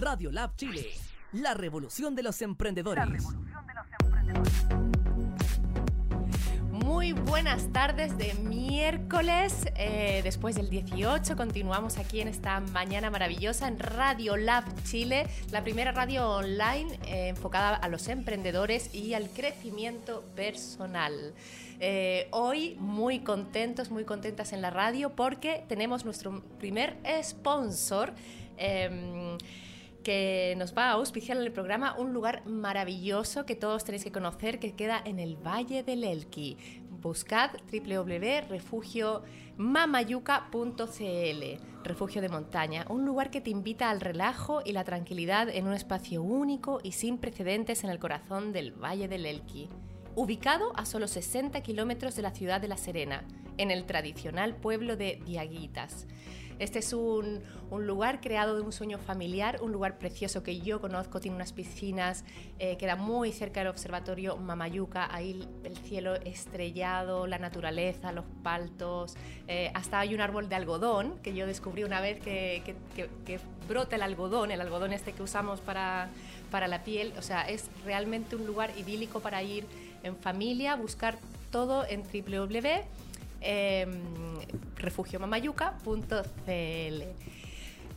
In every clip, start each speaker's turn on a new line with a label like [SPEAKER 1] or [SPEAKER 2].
[SPEAKER 1] Radio Lab Chile, la revolución de los emprendedores.
[SPEAKER 2] Muy buenas tardes de miércoles, eh, después del 18, continuamos aquí en esta mañana maravillosa en Radio Lab Chile, la primera radio online eh, enfocada a los emprendedores y al crecimiento personal. Eh, hoy muy contentos, muy contentas en la radio porque tenemos nuestro primer sponsor. Em, que nos va a auspiciar en el programa un lugar maravilloso que todos tenéis que conocer que queda en el Valle del Elqui. Buscad www.refugiomamayuca.cl, refugio de montaña, un lugar que te invita al relajo y la tranquilidad en un espacio único y sin precedentes en el corazón del Valle del Elqui. Ubicado a solo 60 kilómetros de la ciudad de La Serena, en el tradicional pueblo de Diaguitas. Este es un, lugar creado de un sueño familiar, un lugar precioso que yo conozco, tiene unas piscinas, eh, queda muy cerca del observatorio Mamayuca, ahí el cielo estrellado, la naturaleza, los paltos, eh, hasta hay un árbol de algodón que yo descubrí una vez que, brota el algodón, el algodón este que usamos para, para la piel, o sea, es realmente un lugar idílico para ir en familia, buscar todo en www eh, refugiomamayuca.cl.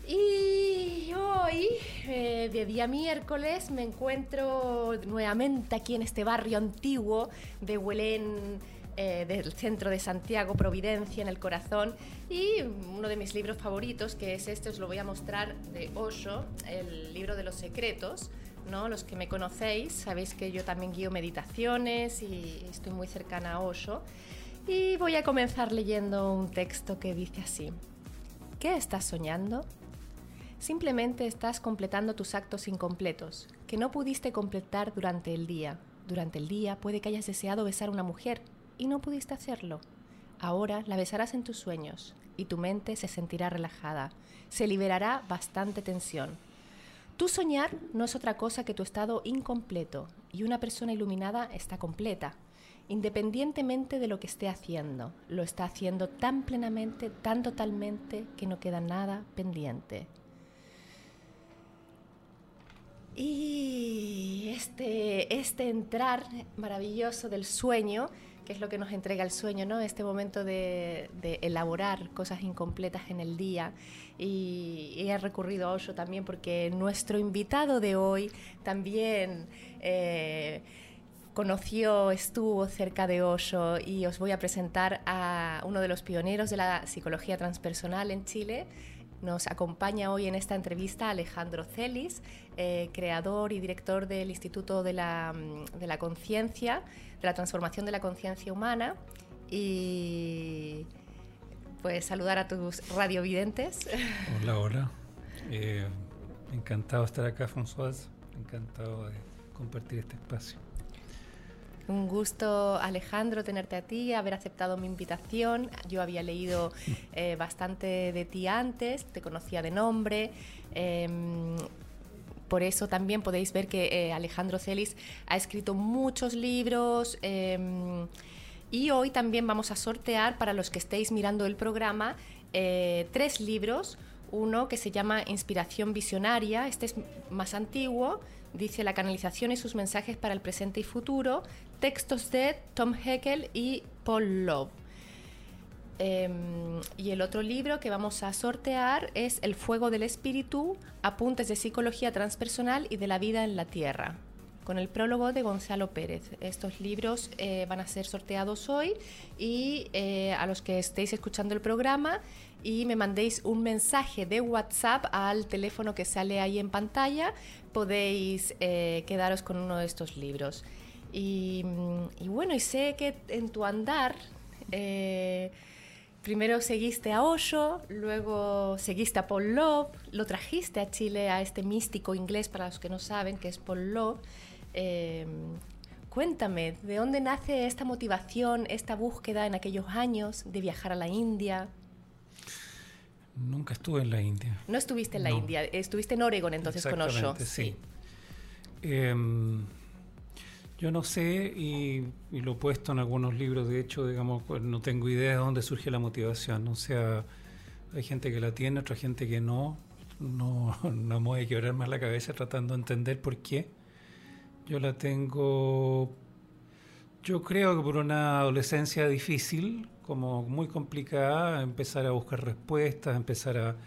[SPEAKER 2] Y hoy, eh, de día miércoles, me encuentro nuevamente aquí en este barrio antiguo de Huelén, eh, del centro de Santiago, Providencia, en el corazón. Y uno de mis libros favoritos, que es este, os lo voy a mostrar, de Osho, el libro de los secretos. ¿no? Los que me conocéis sabéis que yo también guío meditaciones y estoy muy cercana a Osho. Y voy a comenzar leyendo un texto que dice así. ¿Qué estás soñando? Simplemente estás completando tus actos incompletos, que no pudiste completar durante el día. Durante el día puede que hayas deseado besar a una mujer y no pudiste hacerlo. Ahora la besarás en tus sueños y tu mente se sentirá relajada. Se liberará bastante tensión. Tu soñar no es otra cosa que tu estado incompleto y una persona iluminada está completa independientemente de lo que esté haciendo. Lo está haciendo tan plenamente, tan totalmente, que no queda nada pendiente. Y este, este entrar maravilloso del sueño, que es lo que nos entrega el sueño, ¿no? Este momento de, elaborar cosas incompletas en el día. Y, he recurrido a Osho también porque nuestro invitado de hoy también... Eh, conoció, estuvo cerca de Osho y os voy a presentar a uno de los pioneros de la psicología transpersonal en Chile. Nos acompaña hoy en esta entrevista Alejandro Celis, eh, creador y director del Instituto de la, mm, de la Conciencia, de la Transformación de la Conciencia Humana. Y pues saludar a tus radiovidentes.
[SPEAKER 3] Hola, hola. Eh, encantado de estar acá, François. Encantado de compartir este espacio.
[SPEAKER 2] Un gusto, Alejandro, tenerte a ti, haber aceptado mi invitación. Yo había leído eh, bastante de ti antes, te conocía de nombre. Em, por eso también podéis ver que eh, Alejandro Celis ha escrito muchos libros. Em, y hoy también vamos a sortear, para los que estéis mirando el programa, eh, tres libros uno que se llama Inspiración Visionaria, este es más antiguo, dice la canalización y sus mensajes para el presente y futuro, textos de Tom Heckel y Paul Love. Em, y el otro libro que vamos a sortear es El Fuego del Espíritu, Apuntes de Psicología Transpersonal y de la Vida en la Tierra con el prólogo de Gonzalo Pérez. Estos libros eh, van a ser sorteados hoy y eh, a los que estéis escuchando el programa y me mandéis un mensaje de WhatsApp al teléfono que sale ahí en pantalla, podéis eh, quedaros con uno de estos libros. Y, y, bueno, y sé que en tu andar... Primero seguiste a Osho, luego seguiste a Paul Love, lo trajiste a Chile a este místico inglés para los que no saben que es Paul Love, eh, cuéntame, ¿de dónde nace esta motivación, esta búsqueda en aquellos años de viajar a la India?
[SPEAKER 3] Nunca estuve en la India.
[SPEAKER 2] No estuviste en la India, estuviste en Oregon entonces con Osho.
[SPEAKER 3] Sí. Em, yo no sé y, lo he puesto en algunos libros, de hecho, digamos, pues, no tengo idea de dónde surge la motivación. O sea, hay gente que la tiene, otra gente que no. no, no me voy a quebrar más la cabeza tratando de entender por qué. Yo la tengo, yo creo que por una adolescencia difícil, como muy complicada, empezar a buscar respuestas, empezar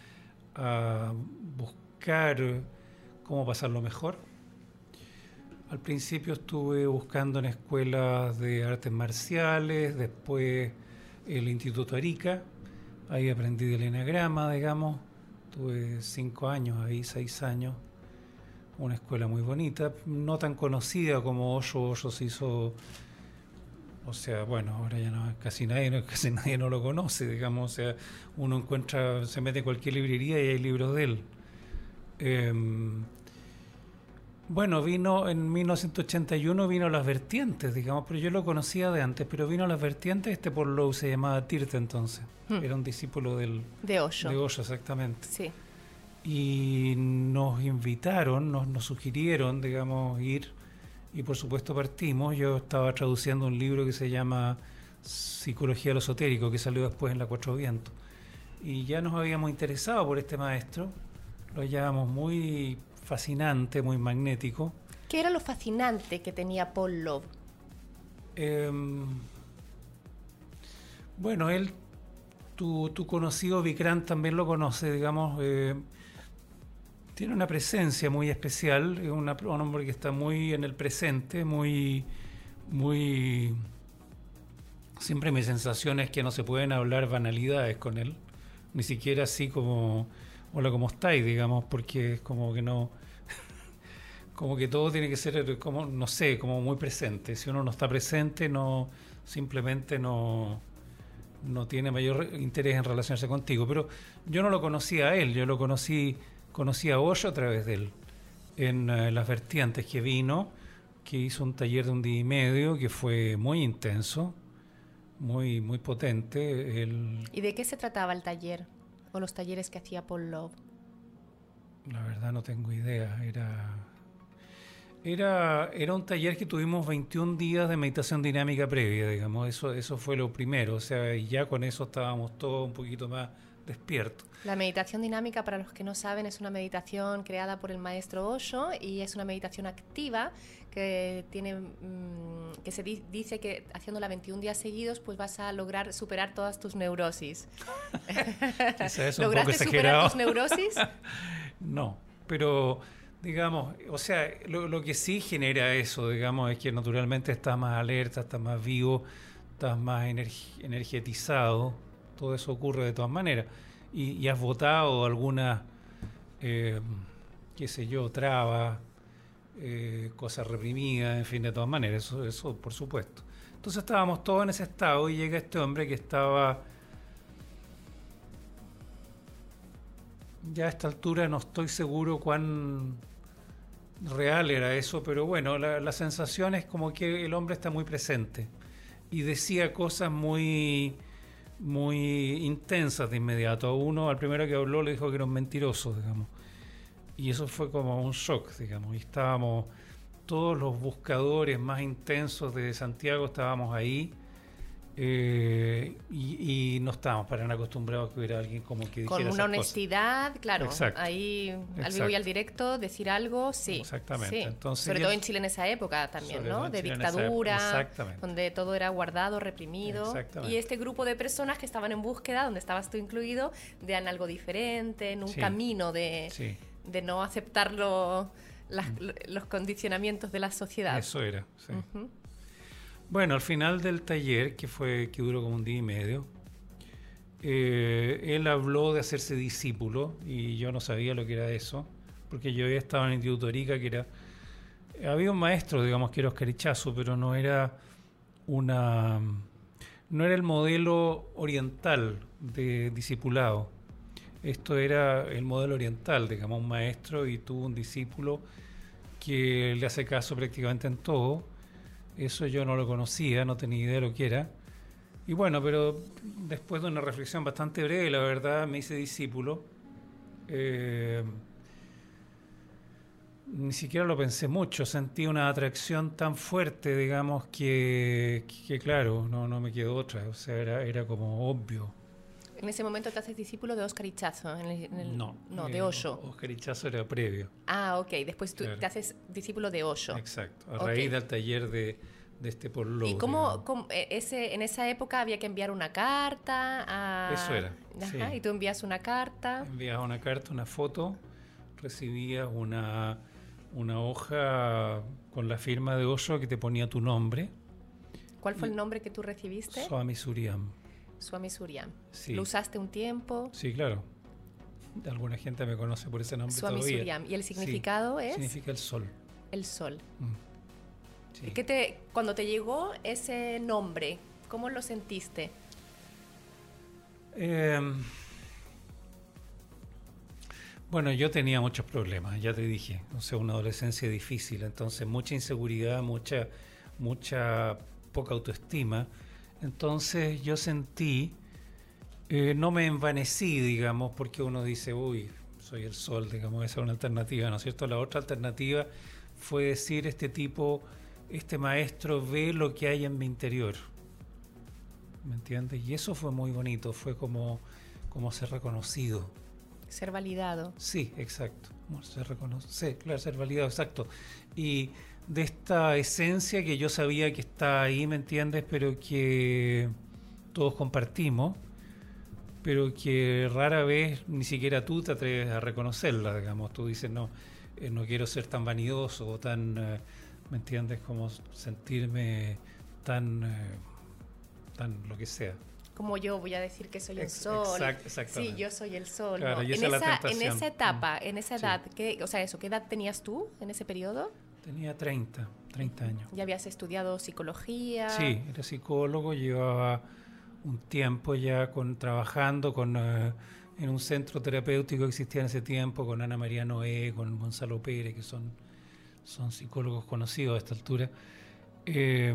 [SPEAKER 3] a, buscar cómo pasarlo mejor. Al principio estuve buscando en escuelas de artes marciales, después el Instituto Arica, ahí aprendí del enagrama, digamos, tuve cinco años ahí, seis años, una escuela muy bonita, no tan conocida como Osho, Osho se hizo, o sea, bueno, ahora ya no, casi nadie, casi nadie no lo conoce, digamos, o sea, uno encuentra, se mete en cualquier librería y hay libros de él. Em, bueno, vino en 1981, vino Las Vertientes, digamos, pero yo lo conocía de antes, pero vino Las Vertientes, este por lo se llamaba Tirte entonces,
[SPEAKER 2] Hmm.
[SPEAKER 3] era un discípulo del,
[SPEAKER 2] De Osho.
[SPEAKER 3] de Osho, exactamente.
[SPEAKER 2] Sí.
[SPEAKER 3] Y nos invitaron, nos, nos sugirieron, digamos, ir, y por supuesto partimos. Yo estaba traduciendo un libro que se llama Psicología de lo Esotérico, que salió después en La Cuatro Vientos. Y ya nos habíamos interesado por este maestro, lo hallábamos muy fascinante, muy magnético.
[SPEAKER 2] ¿Qué era lo fascinante que tenía Paul Love?
[SPEAKER 3] Em, bueno, él, tu, tu conocido Vikrant también lo conoce, digamos. eh, tiene una presencia muy especial, es un hombre que está muy en el presente, muy, muy... Siempre mi sensación es que no se pueden hablar banalidades con él, ni siquiera así como, hola, ¿cómo estáis? digamos, porque es como que no... Como que todo tiene que ser, como, no sé, como muy presente. Si uno no está presente, no simplemente no, no tiene mayor interés en relacionarse contigo. Pero yo no lo conocía a él, yo lo conocí, conocí a Hoyo a través de él. En eh, las vertientes que vino, que hizo un taller de un día y medio, que fue muy intenso, muy, muy potente.
[SPEAKER 2] ¿Y de qué se trataba el taller? O los talleres que hacía Paul Love.
[SPEAKER 3] La verdad no tengo idea. Era, era, era un taller que tuvimos 21 días de meditación dinámica previa, digamos. Eso, eso fue lo primero. O sea, y ya con eso estábamos todos un poquito más despiertos.
[SPEAKER 2] La meditación dinámica, para los que no saben, es una meditación creada por el maestro Osho y es una meditación activa que tiene mm, que se di- dice que haciéndola 21 días seguidos pues vas a lograr superar todas tus neurosis.
[SPEAKER 3] Es
[SPEAKER 2] ¿Lograste superar tus neurosis?
[SPEAKER 3] No, pero digamos, o sea, lo, lo que sí genera eso, digamos, es que naturalmente estás más alerta, estás más vivo, estás más energi- energetizado, todo eso ocurre de todas maneras. Y, has votado algunas, eh, qué sé yo, trabas, eh, cosas reprimidas, en fin, de todas maneras, eso, eso por supuesto. Entonces estábamos todos en ese estado y llega este hombre que estaba ya a esta altura no estoy seguro cuán real era eso, pero bueno, la, la sensación es como que el hombre está muy presente y decía cosas muy muy intensas de inmediato. Uno, al primero que habló, le dijo que era un mentiroso, digamos. Y eso fue como un shock, digamos. Y estábamos, todos los buscadores más intensos de Santiago estábamos ahí. Eh, y, y no estábamos para nada acostumbrados a que hubiera alguien como que dijera
[SPEAKER 2] Con
[SPEAKER 3] esas
[SPEAKER 2] una
[SPEAKER 3] cosas.
[SPEAKER 2] honestidad, claro,
[SPEAKER 3] Exacto.
[SPEAKER 2] ahí al vivo y al directo, decir algo, sí.
[SPEAKER 3] Exactamente.
[SPEAKER 2] sí.
[SPEAKER 3] Entonces,
[SPEAKER 2] Sobre todo en Chile en esa época también, ¿no? De
[SPEAKER 3] Chile
[SPEAKER 2] dictadura,
[SPEAKER 3] exactamente.
[SPEAKER 2] donde todo era guardado, reprimido.
[SPEAKER 3] Exactamente.
[SPEAKER 2] Y este grupo de personas que estaban en búsqueda, donde estabas tú incluido, de algo diferente, en un
[SPEAKER 3] Sí.
[SPEAKER 2] camino de,
[SPEAKER 3] Sí,
[SPEAKER 2] de no aceptar lo- las- los condicionamientos de la sociedad.
[SPEAKER 3] eso era. sí. Bueno, al final del taller, que fue que duró como un día y medio, eh, él habló de hacerse discípulo y yo no sabía lo que era eso, porque yo había estado en el Instituto Arica, que era... Había un maestro, digamos, que era Oscar Ichazo, pero no era una... No era el modelo oriental de discipulado. Esto era el modelo oriental, digamos, un maestro y tuvo un discípulo que le hace caso prácticamente en todo. Eso yo no lo conocía, no tenía idea de lo que era. Y bueno, pero después de una reflexión bastante breve, la verdad, me hice discípulo. Eh, ni siquiera lo pensé mucho, sentí una atracción tan fuerte, digamos, que, que claro, no, no me quedó otra. O sea, era, era como obvio.
[SPEAKER 2] En ese momento te haces discípulo de Oscar Ichazo. En el- en el-
[SPEAKER 3] No.
[SPEAKER 2] No,
[SPEAKER 3] eh,
[SPEAKER 2] de Osho.
[SPEAKER 3] Oscar Ichazo era previo.
[SPEAKER 2] Ah, ok. Después tú
[SPEAKER 3] Claro.
[SPEAKER 2] te haces discípulo de Osho.
[SPEAKER 3] Exacto. A
[SPEAKER 2] Ok.
[SPEAKER 3] raíz del taller de, de este Porlo.
[SPEAKER 2] ¿Y cómo, cómo- eh, ese, en esa época había que enviar una carta? A...
[SPEAKER 3] Eso era,
[SPEAKER 2] Ajá,
[SPEAKER 3] sí.
[SPEAKER 2] y tú envías una carta.
[SPEAKER 3] Enviabas una carta, una foto, recibías una, una hoja con la firma de Osho que te ponía tu nombre,
[SPEAKER 2] ¿Cuál fue el nombre que tú recibiste?
[SPEAKER 3] Swami Suryam.
[SPEAKER 2] Swami Suryam.
[SPEAKER 3] Sí.
[SPEAKER 2] ¿Lo usaste un tiempo?
[SPEAKER 3] Sí, claro. Alguna gente me conoce por ese nombre
[SPEAKER 2] Swami
[SPEAKER 3] todavía.
[SPEAKER 2] Suryam. ¿Y el
[SPEAKER 3] Sí,
[SPEAKER 2] significado es?
[SPEAKER 3] Significa el sol.
[SPEAKER 2] El sol.
[SPEAKER 3] Mm. Sí.
[SPEAKER 2] ¿Y qué te, cuando te llegó ese nombre, cómo lo sentiste?
[SPEAKER 3] Em, bueno, yo tenía muchos problemas, ya te dije. O sea, una adolescencia difícil, entonces mucha inseguridad, mucha, mucha poca autoestima. Entonces yo sentí, eh, no me envanecí, digamos, porque uno dice, uy, soy el sol, digamos, esa es una alternativa, ¿no es cierto? La otra alternativa fue decir, este tipo, este maestro ve lo que hay en mi interior. ¿Me entiendes? Y eso fue muy bonito, fue como, como ser reconocido.
[SPEAKER 2] Ser validado.
[SPEAKER 3] Sí, exacto. Ser reconocido. Sí, claro, ser validado, exacto. Y de esta esencia que yo sabía que está ahí, ¿me entiendes? Pero que todos compartimos, pero que rara vez ni siquiera tú te atreves a reconocerla, digamos. Tú dices, no, eh, no quiero ser tan vanidoso o tan, eh, ¿me entiendes? Como sentirme tan, eh, tan lo que sea.
[SPEAKER 2] Como yo voy a decir que soy
[SPEAKER 3] Ex-
[SPEAKER 2] sol.
[SPEAKER 3] exact-.
[SPEAKER 2] Sí, yo soy el sol.
[SPEAKER 3] Claro,
[SPEAKER 2] ¿no?
[SPEAKER 3] y
[SPEAKER 2] En,
[SPEAKER 3] esa es la
[SPEAKER 2] esa, en esa etapa,
[SPEAKER 3] Mm.
[SPEAKER 2] en esa
[SPEAKER 3] Sí.
[SPEAKER 2] edad, ¿qué, o sea, eso, ¿qué edad tenías tú en ese periodo?
[SPEAKER 3] Tenía 30, 30 años.
[SPEAKER 2] ¿Ya habías estudiado psicología?
[SPEAKER 3] Sí, era psicólogo, llevaba un tiempo ya con, trabajando con, eh, en un centro terapéutico que existía en ese tiempo, con Ana María Noé, con Gonzalo Pérez, que son, son psicólogos conocidos a esta altura. Eh,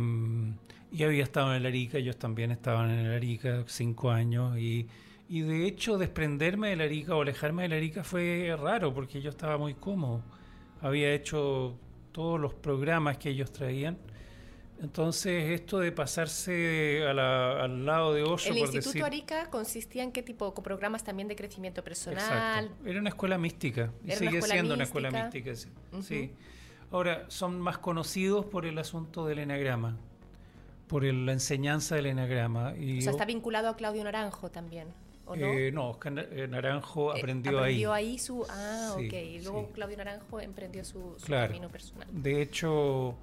[SPEAKER 3] y había estado en el Arica, ellos también estaban en el Arica, cinco años, y, y de hecho desprenderme del Arica o alejarme del Arica fue raro, porque yo estaba muy cómodo. Había hecho todos los programas que ellos traían. Entonces, esto de pasarse a la- al lado de Osho,
[SPEAKER 2] ¿El
[SPEAKER 3] por
[SPEAKER 2] Instituto
[SPEAKER 3] decir...
[SPEAKER 2] Arica consistía en qué tipo de programas también de crecimiento personal?
[SPEAKER 3] Exacto. Era una escuela mística y sigue siendo una escuela
[SPEAKER 2] mística.
[SPEAKER 3] Sí. Ahora, son más conocidos por el asunto del enagrama, por el- la enseñanza del enagrama. Y,
[SPEAKER 2] O sea, está vinculado a Claudio Naranjo también, ¿o no?
[SPEAKER 3] eh, no, Oscar eh, Naranjo
[SPEAKER 2] Eh,
[SPEAKER 3] aprendió,
[SPEAKER 2] aprendió
[SPEAKER 3] ahí.
[SPEAKER 2] ahí su... Ah,
[SPEAKER 3] Sí,
[SPEAKER 2] ok. Y luego
[SPEAKER 3] sí.
[SPEAKER 2] Claudio Naranjo emprendió su, su
[SPEAKER 3] Claro.
[SPEAKER 2] camino personal.
[SPEAKER 3] De hecho,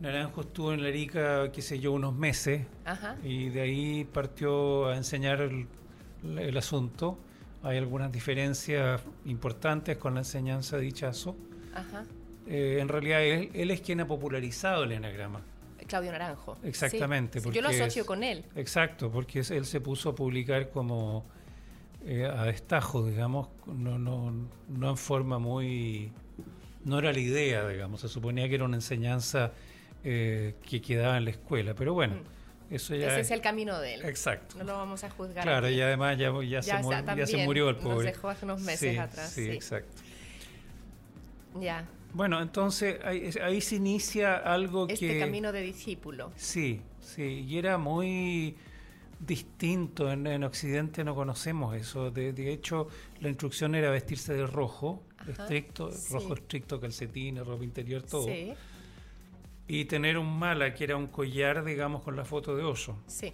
[SPEAKER 3] Naranjo estuvo en la Arica, qué sé yo, unos meses
[SPEAKER 2] Ajá.
[SPEAKER 3] y de ahí partió a enseñar el, el asunto. Hay algunas diferencias importantes con la enseñanza de Ichazo.
[SPEAKER 2] Ajá.
[SPEAKER 3] Eh, en realidad, él, él es quien ha popularizado el enagrama.
[SPEAKER 2] Claudio Naranjo.
[SPEAKER 3] Exactamente,
[SPEAKER 2] Sí, Yo lo
[SPEAKER 3] porque
[SPEAKER 2] asocio
[SPEAKER 3] es-
[SPEAKER 2] con él.
[SPEAKER 3] Exacto, porque él se puso a publicar como eh, a destajo, digamos, no, no, no en forma muy... No era la idea, digamos, se suponía que era una enseñanza eh, que quedaba en la escuela, pero bueno, eso ya
[SPEAKER 2] Mm. Ese
[SPEAKER 3] es...
[SPEAKER 2] es el camino de él.
[SPEAKER 3] Exacto.
[SPEAKER 2] No lo vamos a juzgar.
[SPEAKER 3] Claro,
[SPEAKER 2] aquí.
[SPEAKER 3] y además ya, ya,
[SPEAKER 2] Ya
[SPEAKER 3] se,
[SPEAKER 2] está,
[SPEAKER 3] mu- ya se murió el
[SPEAKER 2] nos
[SPEAKER 3] pobre.
[SPEAKER 2] dejó hace unos meses
[SPEAKER 3] Sí,
[SPEAKER 2] atrás,
[SPEAKER 3] Sí,
[SPEAKER 2] sí.
[SPEAKER 3] exacto.
[SPEAKER 2] Ya.
[SPEAKER 3] Bueno, entonces ahí, ahí se inicia algo
[SPEAKER 2] Este
[SPEAKER 3] que...
[SPEAKER 2] camino de discípulo.
[SPEAKER 3] Sí, sí, y era muy distinto. En, en Occidente no conocemos eso. De, de hecho, la instrucción era vestirse de rojo,
[SPEAKER 2] Ajá,
[SPEAKER 3] estricto,
[SPEAKER 2] sí.
[SPEAKER 3] rojo estricto, calcetines, ropa interior, todo.
[SPEAKER 2] Sí,
[SPEAKER 3] Y tener un mala, que era un collar, digamos, con la foto de oso.
[SPEAKER 2] sí.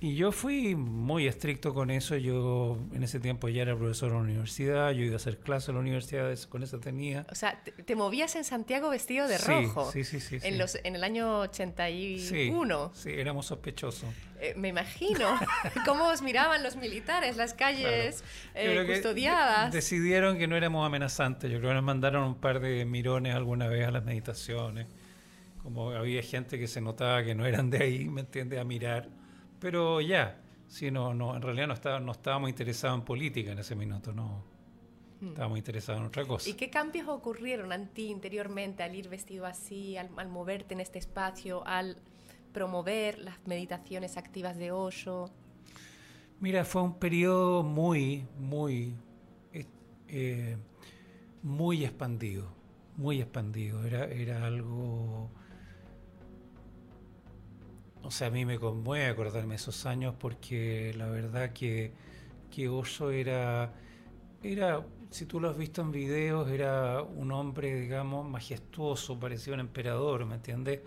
[SPEAKER 3] Y yo fui muy estricto con eso. Yo en ese tiempo ya era profesor en la universidad, yo iba a hacer clases en la universidad, con eso tenía.
[SPEAKER 2] O sea, te, te movías en Santiago vestido de
[SPEAKER 3] Sí,
[SPEAKER 2] rojo.
[SPEAKER 3] Sí, sí, sí. sí.
[SPEAKER 2] En, los, en el año
[SPEAKER 3] Sí,
[SPEAKER 2] 81.
[SPEAKER 3] sí, éramos sospechosos.
[SPEAKER 2] Eh, me imagino cómo os miraban los militares, las calles
[SPEAKER 3] Yo
[SPEAKER 2] eh, custodiadas.
[SPEAKER 3] de- decidieron que no éramos amenazantes. Yo creo que nos mandaron un par de mirones alguna vez a las meditaciones. Como había gente que se notaba que no eran de ahí, ¿me entiendes? A mirar. Pero ya, sí, no, no, en realidad no, estaba, no estábamos interesados en política en ese minuto, no. Estábamos interesados en otra cosa.
[SPEAKER 2] ¿Y qué cambios ocurrieron en ti interiormente al ir vestido así, al, al moverte en este espacio, al promover las meditaciones activas de Osho?
[SPEAKER 3] Mira, fue un periodo muy, muy, eh, eh, muy expandido, muy expandido. Era, era algo, o sea, a mí me conmueve acordarme esos años porque la verdad que, que Osho era, era, si tú lo has visto en videos, era un hombre, digamos, majestuoso, parecía un emperador, ¿me entiendes?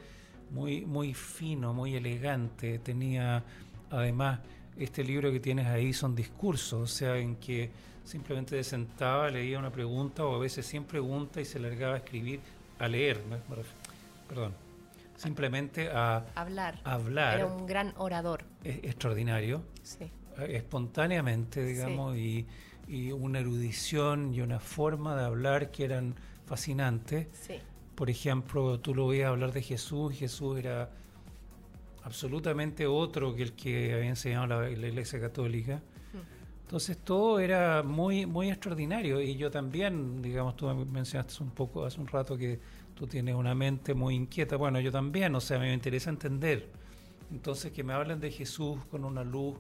[SPEAKER 3] Muy, muy fino, muy elegante. Tenía, además, este libro que tienes ahí son discursos, o sea, en que simplemente se sentaba, leía una pregunta o a veces sin pregunta y se largaba a escribir, a leer, perdón, simplemente a
[SPEAKER 2] hablar.
[SPEAKER 3] hablar.
[SPEAKER 2] Era un gran orador.
[SPEAKER 3] extraordinario.
[SPEAKER 2] Sí.
[SPEAKER 3] Eh, espontáneamente, digamos, y, y, una erudición y una forma de hablar que eran fascinantes.
[SPEAKER 2] Sí.
[SPEAKER 3] Por ejemplo, tú lo veías hablar de Jesús, Jesús era absolutamente otro que el que había enseñado la, la Iglesia Católica. Mm. Entonces todo era muy, muy extraordinario y yo también, digamos, tú mencionaste un poco hace un rato que tú tienes una mente muy inquieta. Bueno, yo también, o sea, me interesa entender. Entonces, que me hablen de Jesús con una luz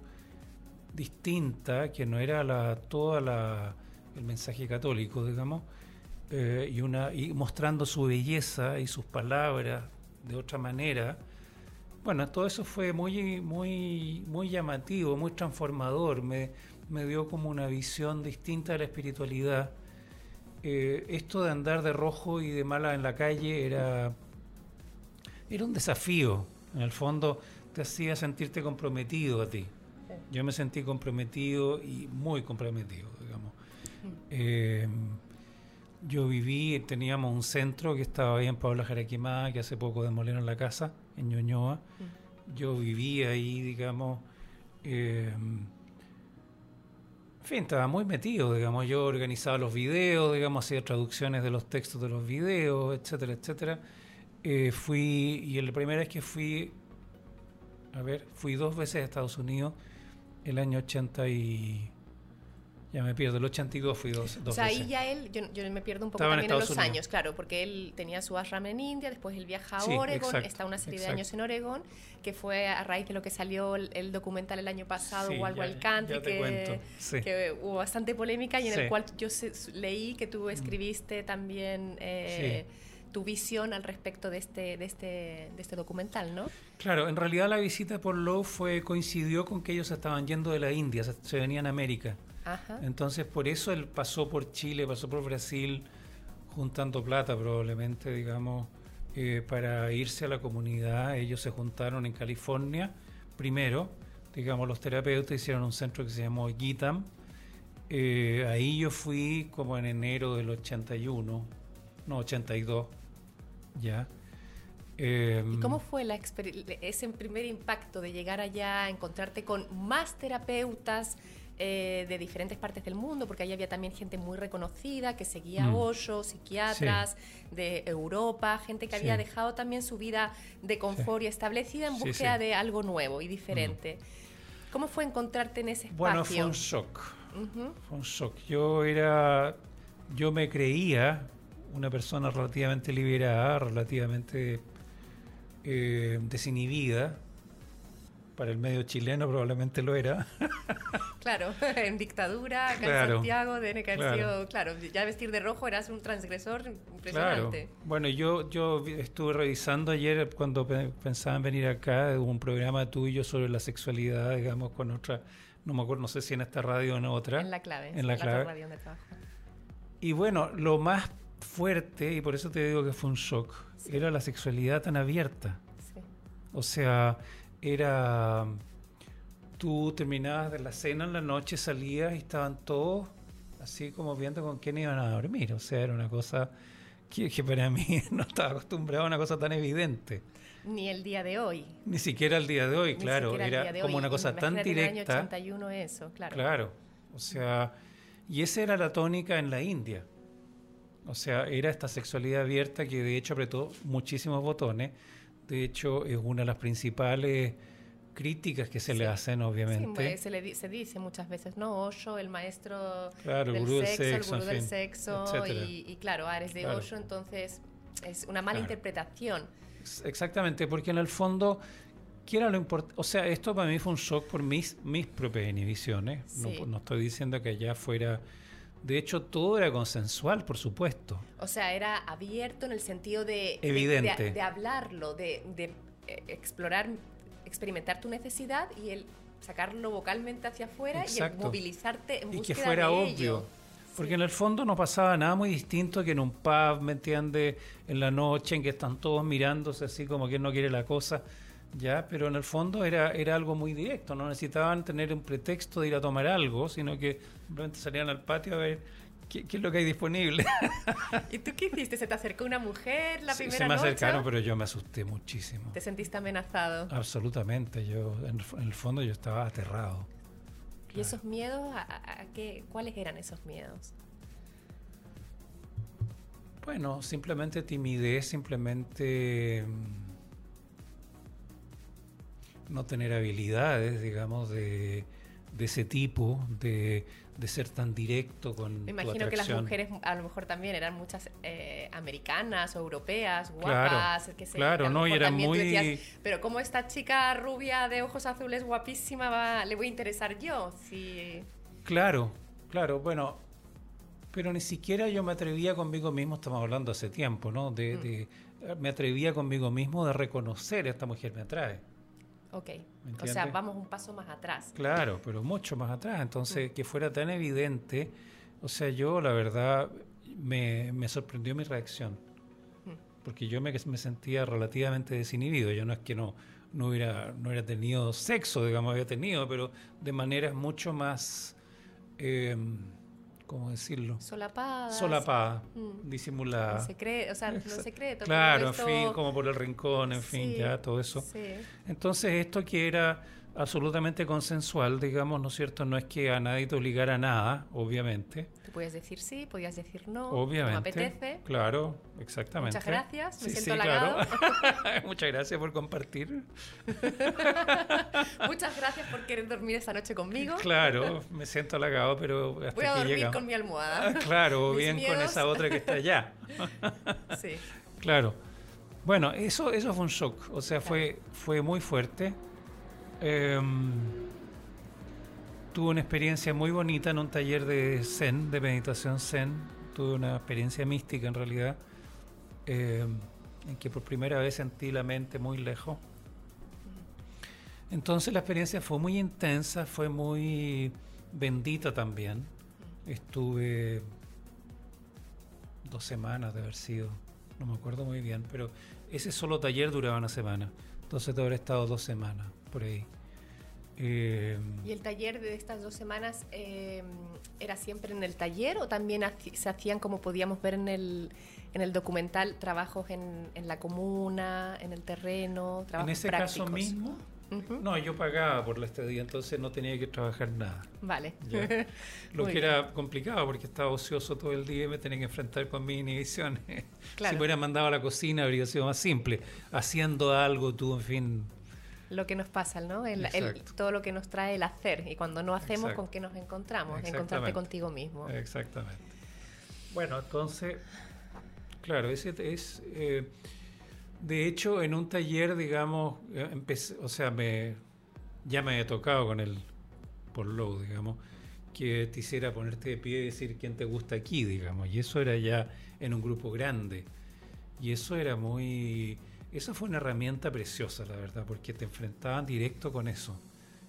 [SPEAKER 3] distinta, que no era la, toda la, el mensaje católico, digamos, eh, y, una, y mostrando su belleza y sus palabras de otra manera. Bueno, todo eso fue muy, muy, muy llamativo, muy transformador. Me, me dio como una visión distinta de la espiritualidad eh, esto de andar de rojo y de mala en la calle era, era un desafío. En el fondo te hacía sentirte comprometido a ti. Yo me sentí comprometido y muy comprometido, digamos. Mm. Eh, yo viví, teníamos un centro que estaba ahí en Pablo Jaraquimá, que hace poco demolieron la casa, en Ñoñoa. Mm. Yo viví ahí, digamos. Eh, estaba muy metido, digamos, yo organizaba los videos, digamos, hacía traducciones de los textos de los videos, etcétera, etcétera. Eh, fui, y la primera vez que fui, a ver, fui dos veces a Estados Unidos, el año 80 y, ya me pierdo, el 82 fui dos, dos
[SPEAKER 2] O sea, ahí ya él, yo, me pierdo un poco también en, los años, claro, porque él tenía su ashram en India, después él viaja a Oregon, está una serie de años en Oregon, que fue a raíz de lo que salió el, documental el año pasado, Wild Wild Country, que, que, hubo bastante polémica y en el cual yo leí que tú mm. escribiste también... Eh, tu visión al respecto de este, de este, de este documental, ¿no?
[SPEAKER 3] Claro, en realidad la visita por Lowe fue, coincidió con que ellos estaban yendo de la India, se, se venían a América. Entonces, por eso él pasó por Chile, pasó por Brasil, juntando plata probablemente, digamos, eh, para irse a la comunidad. Ellos se juntaron en California primero, digamos, los terapeutas hicieron un centro que se llamó Gitam. Eh, ahí yo fui como en enero del 81, no, 82, ya.
[SPEAKER 2] ¿Y cómo em, fue la ese primer impacto de llegar allá, encontrarte con más terapeutas, eh, de diferentes partes del mundo, porque ahí había también gente muy reconocida que seguía mm. Osho, psiquiatras de Europa, gente que había dejado también su vida de confort y establecida en búsqueda de algo nuevo y diferente. Mm. ¿Cómo fue encontrarte en ese espacio?
[SPEAKER 3] Bueno, fue un shock. Fue un shock. Yo era, yo me creía una persona relativamente liberada, relativamente eh, desinhibida, para el medio chileno probablemente lo era.
[SPEAKER 2] claro, en dictadura, acá en Santiago, de claro. claro, ya vestir de rojo eras un transgresor impresionante.
[SPEAKER 3] Claro. Bueno, yo, yo estuve revisando ayer cuando pensaba en venir acá un programa tuyo sobre la sexualidad, digamos, con otra, no me acuerdo, no sé si en esta radio o en otra.
[SPEAKER 2] En la clave,
[SPEAKER 3] en la, clave. Radio de trabajo. Y bueno, lo más fuerte, y por eso te digo que fue un shock, era la sexualidad tan abierta. Sí. O sea, era, tú terminabas de la cena en la noche, salías y estaban todos así como viendo con quién iban a dormir. O sea, era una cosa que, para mí no estaba acostumbrado a una cosa tan evidente.
[SPEAKER 2] Ni el día de hoy.
[SPEAKER 3] Ni siquiera el día de hoy, claro. Era como una cosa tan directa.
[SPEAKER 2] En el año 81 eso, claro.
[SPEAKER 3] Claro. O sea, y esa era la tónica en la India. O sea, era esta sexualidad abierta que de hecho apretó muchísimos botones de hecho, es una de las principales críticas que se le hacen, obviamente.
[SPEAKER 2] Sí, se, le, se dice muchas veces, ¿no? Osho, el maestro
[SPEAKER 3] del, sexo,
[SPEAKER 2] el gurú del sexo, y, claro, Ares de Osho, entonces es una mala interpretación.
[SPEAKER 3] Exactamente, porque en el fondo, ¿qué era lo importante? O sea, esto para mí fue un shock por mis, mis propias inhibiciones. No, no estoy diciendo que allá fuera de hecho, todo era consensual, por supuesto.
[SPEAKER 2] O sea, era abierto en el sentido de...
[SPEAKER 3] Evidente.
[SPEAKER 2] De, hablarlo, de, eh, explorar experimentar tu necesidad y el sacarlo vocalmente hacia afuera y el movilizarte en
[SPEAKER 3] y
[SPEAKER 2] búsqueda
[SPEAKER 3] que fuera
[SPEAKER 2] de
[SPEAKER 3] obvio.
[SPEAKER 2] ello.
[SPEAKER 3] Porque
[SPEAKER 2] Sí.
[SPEAKER 3] en el fondo no pasaba nada muy distinto que en un pub, ¿me entiendes? En la noche en que están todos mirándose así como que no quiere la cosa, ya, pero en el fondo era, era algo muy directo, no necesitaban tener un pretexto de ir a tomar algo, sino que simplemente salían al patio a ver qué, qué es lo que hay disponible.
[SPEAKER 2] ¿Y tú qué hiciste? ¿Se te acercó una mujer la
[SPEAKER 3] Se-
[SPEAKER 2] primera
[SPEAKER 3] se me
[SPEAKER 2] noche?
[SPEAKER 3] acercaron, pero yo me asusté muchísimo.
[SPEAKER 2] ¿Te sentiste amenazado?
[SPEAKER 3] Absolutamente, yo en el, en el fondo yo estaba aterrado.
[SPEAKER 2] ¿Y esos miedos? ¿A, a- a qué, ¿Cuáles eran esos miedos?
[SPEAKER 3] Bueno, simplemente timidez, simplemente mm, no tener habilidades, digamos, de, de ese tipo, de, de ser tan directo con
[SPEAKER 2] Me
[SPEAKER 3] tu
[SPEAKER 2] imagino que las mujeres a lo mejor también eran muchas eh, americanas o europeas,
[SPEAKER 3] Claro,
[SPEAKER 2] guapas, que se,
[SPEAKER 3] claro,
[SPEAKER 2] a
[SPEAKER 3] no, y eran muy-
[SPEAKER 2] decías, pero como esta chica rubia de ojos azules guapísima va- le voy a interesar yo, si
[SPEAKER 3] Claro, claro, bueno, pero ni siquiera yo me atrevía conmigo mismo, estamos hablando hace tiempo, ¿no? De,
[SPEAKER 2] Mm.
[SPEAKER 3] de- me atrevía conmigo mismo de reconocer esta mujer me atrae.
[SPEAKER 2] Ok,
[SPEAKER 3] ¿Me
[SPEAKER 2] o sea, vamos un paso más atrás.
[SPEAKER 3] Claro, pero mucho más atrás. Entonces,
[SPEAKER 2] Mm.
[SPEAKER 3] que fuera tan evidente, o sea, yo la verdad me, me sorprendió mi reacción.
[SPEAKER 2] Mm.
[SPEAKER 3] Porque yo me, me sentía relativamente desinhibido. Yo no es que no, no, hubiera, no hubiera tenido sexo, digamos, había tenido, pero de maneras mucho más, eh, ¿cómo decirlo?
[SPEAKER 2] Solapadas.
[SPEAKER 3] Solapada,
[SPEAKER 2] Mm.
[SPEAKER 3] disimulada.
[SPEAKER 2] Secreto, o sea, no secreto.
[SPEAKER 3] Claro, en fin, como por el rincón, en fin, ya todo eso.
[SPEAKER 2] Sí.
[SPEAKER 3] Entonces, esto que era absolutamente consensual, digamos, ¿no es cierto? No es que a nadie te obligara a nada, obviamente.
[SPEAKER 2] Tú podías decir sí, podías decir no.
[SPEAKER 3] obviamente.
[SPEAKER 2] Me apetece.
[SPEAKER 3] Claro, exactamente.
[SPEAKER 2] Muchas gracias, me
[SPEAKER 3] Sí,
[SPEAKER 2] siento
[SPEAKER 3] sí, claro.
[SPEAKER 2] halagado.
[SPEAKER 3] Muchas gracias por compartir.
[SPEAKER 2] Muchas gracias por querer dormir esta noche conmigo.
[SPEAKER 3] Claro, me siento halagado, pero hasta
[SPEAKER 2] Voy a dormir
[SPEAKER 3] llegamos.
[SPEAKER 2] con mi almohada.
[SPEAKER 3] claro,
[SPEAKER 2] Mis
[SPEAKER 3] bien con esa otra que está allá.
[SPEAKER 2] Sí.
[SPEAKER 3] Claro. Bueno, eso, eso fue un shock. O sea, fue, fue muy fuerte. Em, tuve una experiencia muy bonita en un taller de Zen, de meditación Zen. Tuve una experiencia mística en realidad, em, en que por primera vez sentí la mente muy lejos. Entonces la experiencia fue muy intensa, fue muy bendita también. Estuve dos semanas de haber sido, no me acuerdo muy bien, pero ese solo taller duraba una semana. Entonces te habré estado dos semanas por ahí. Eh,
[SPEAKER 2] ¿Y el taller de estas dos semanas eh, era siempre en el taller o también se hacían, como podíamos ver en el, en el documental, trabajos en, en la comuna, en el terreno,
[SPEAKER 3] en
[SPEAKER 2] trabajos
[SPEAKER 3] ese
[SPEAKER 2] prácticos?
[SPEAKER 3] caso mismo,
[SPEAKER 2] Ujú.
[SPEAKER 3] no, yo pagaba por la estadía, entonces no tenía que trabajar nada.
[SPEAKER 2] Vale.
[SPEAKER 3] Ya. Lo que era complicado porque estaba ocioso todo el día y me tenía que enfrentar con mis inhibiciones.
[SPEAKER 2] Claro.
[SPEAKER 3] Si me hubieran mandado a la cocina habría sido más simple. Haciendo algo, tú, en fin.
[SPEAKER 2] Lo que nos pasa, ¿no? El- todo lo que nos trae el hacer. Y cuando no hacemos,
[SPEAKER 3] Exacto.
[SPEAKER 2] ¿con qué nos encontramos? Encontrarte contigo mismo.
[SPEAKER 3] Exactamente. Bueno, entonces, claro, ese es. eh, de hecho, en un taller, digamos, eh, empecé, o sea, me, ya me había tocado con el por low, digamos, que te hiciera ponerte de pie y decir quién te gusta aquí, digamos. Y eso era ya en un grupo grande. Y eso era muy. Esa fue una herramienta preciosa, la verdad, porque te enfrentaban directo con eso.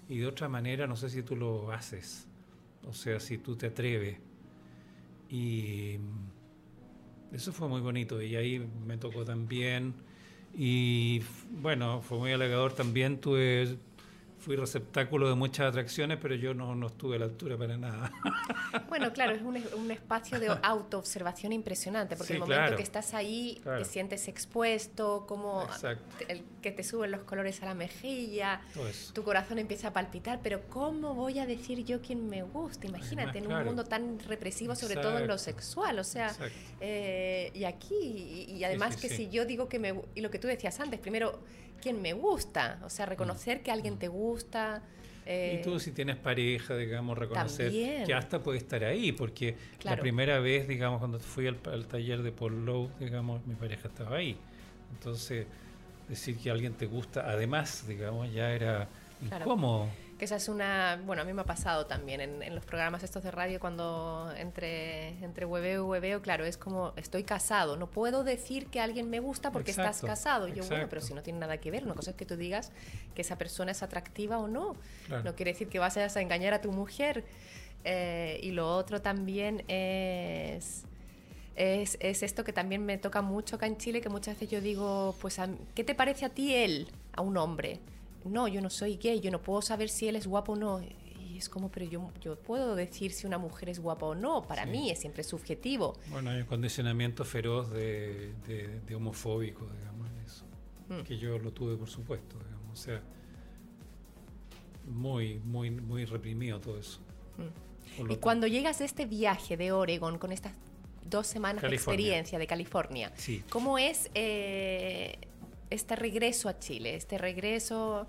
[SPEAKER 3] Y de otra manera, no sé si tú lo haces. O sea, si tú te atreves. Y mm, eso fue muy bonito. Y ahí me tocó también. Y bueno, fue muy halagador también. Tuve, fui receptáculo de muchas atracciones, pero yo no, no estuve a la altura para nada.
[SPEAKER 2] Bueno, claro, es un, un espacio de autoobservación impresionante, porque
[SPEAKER 3] Sí,
[SPEAKER 2] el momento
[SPEAKER 3] claro.
[SPEAKER 2] que estás ahí
[SPEAKER 3] Claro.
[SPEAKER 2] te sientes expuesto, como el que te suben los colores a la mejilla, tu corazón empieza a palpitar, pero ¿cómo voy a decir yo quién me gusta? Imagínate, en un mundo tan represivo, sobre todo en lo sexual, o sea, eh, y aquí, y, y además
[SPEAKER 3] sí,
[SPEAKER 2] que si yo digo que me, y lo que tú decías antes, primero, ¿quién me gusta? O sea, reconocer que alguien te gusta. eh,
[SPEAKER 3] Y tú si tienes pareja, digamos, reconocer
[SPEAKER 2] también.
[SPEAKER 3] que hasta puede estar ahí, porque
[SPEAKER 2] Claro.
[SPEAKER 3] la primera vez, digamos, cuando fui al, al taller de Paul Lowe, digamos, mi pareja estaba ahí. Entonces, decir que alguien te gusta, además, digamos, ya era
[SPEAKER 2] Claro.
[SPEAKER 3] incómodo.
[SPEAKER 2] Que esa es una, bueno, a mí me ha pasado también en, en los programas estos de radio cuando entre, entre hueveo y hueveo, claro, es como estoy casado, no puedo decir que alguien me gusta porque estás
[SPEAKER 3] Exacto,
[SPEAKER 2] casado. Y yo, bueno,
[SPEAKER 3] exacto.
[SPEAKER 2] pero si no tiene nada que ver, una cosa es que tú digas que esa persona es atractiva o no.
[SPEAKER 3] Claro.
[SPEAKER 2] No quiere decir que vas a engañar a tu mujer. Eh, y lo otro también es, es, es esto que también me toca mucho acá en Chile, que muchas veces yo digo, pues, ¿qué te parece a ti él, a un hombre? No, yo no soy gay, yo no puedo saber si él es guapo o no. Y es como, pero yo, yo puedo decir si una mujer es guapa o no. Para
[SPEAKER 3] Sí.
[SPEAKER 2] mí es siempre subjetivo.
[SPEAKER 3] Bueno, hay un condicionamiento feroz de, de- de homofóbico, digamos, en eso.
[SPEAKER 2] Mm.
[SPEAKER 3] Que yo lo tuve, por supuesto, digamos. O sea, muy, muy, muy reprimido todo eso.
[SPEAKER 2] Mm. Y cuando llegas a este viaje de Oregon con estas dos semanas
[SPEAKER 3] California.
[SPEAKER 2] de experiencia de California,
[SPEAKER 3] Sí.
[SPEAKER 2] ¿cómo es eh, este regreso a Chile? Este regreso...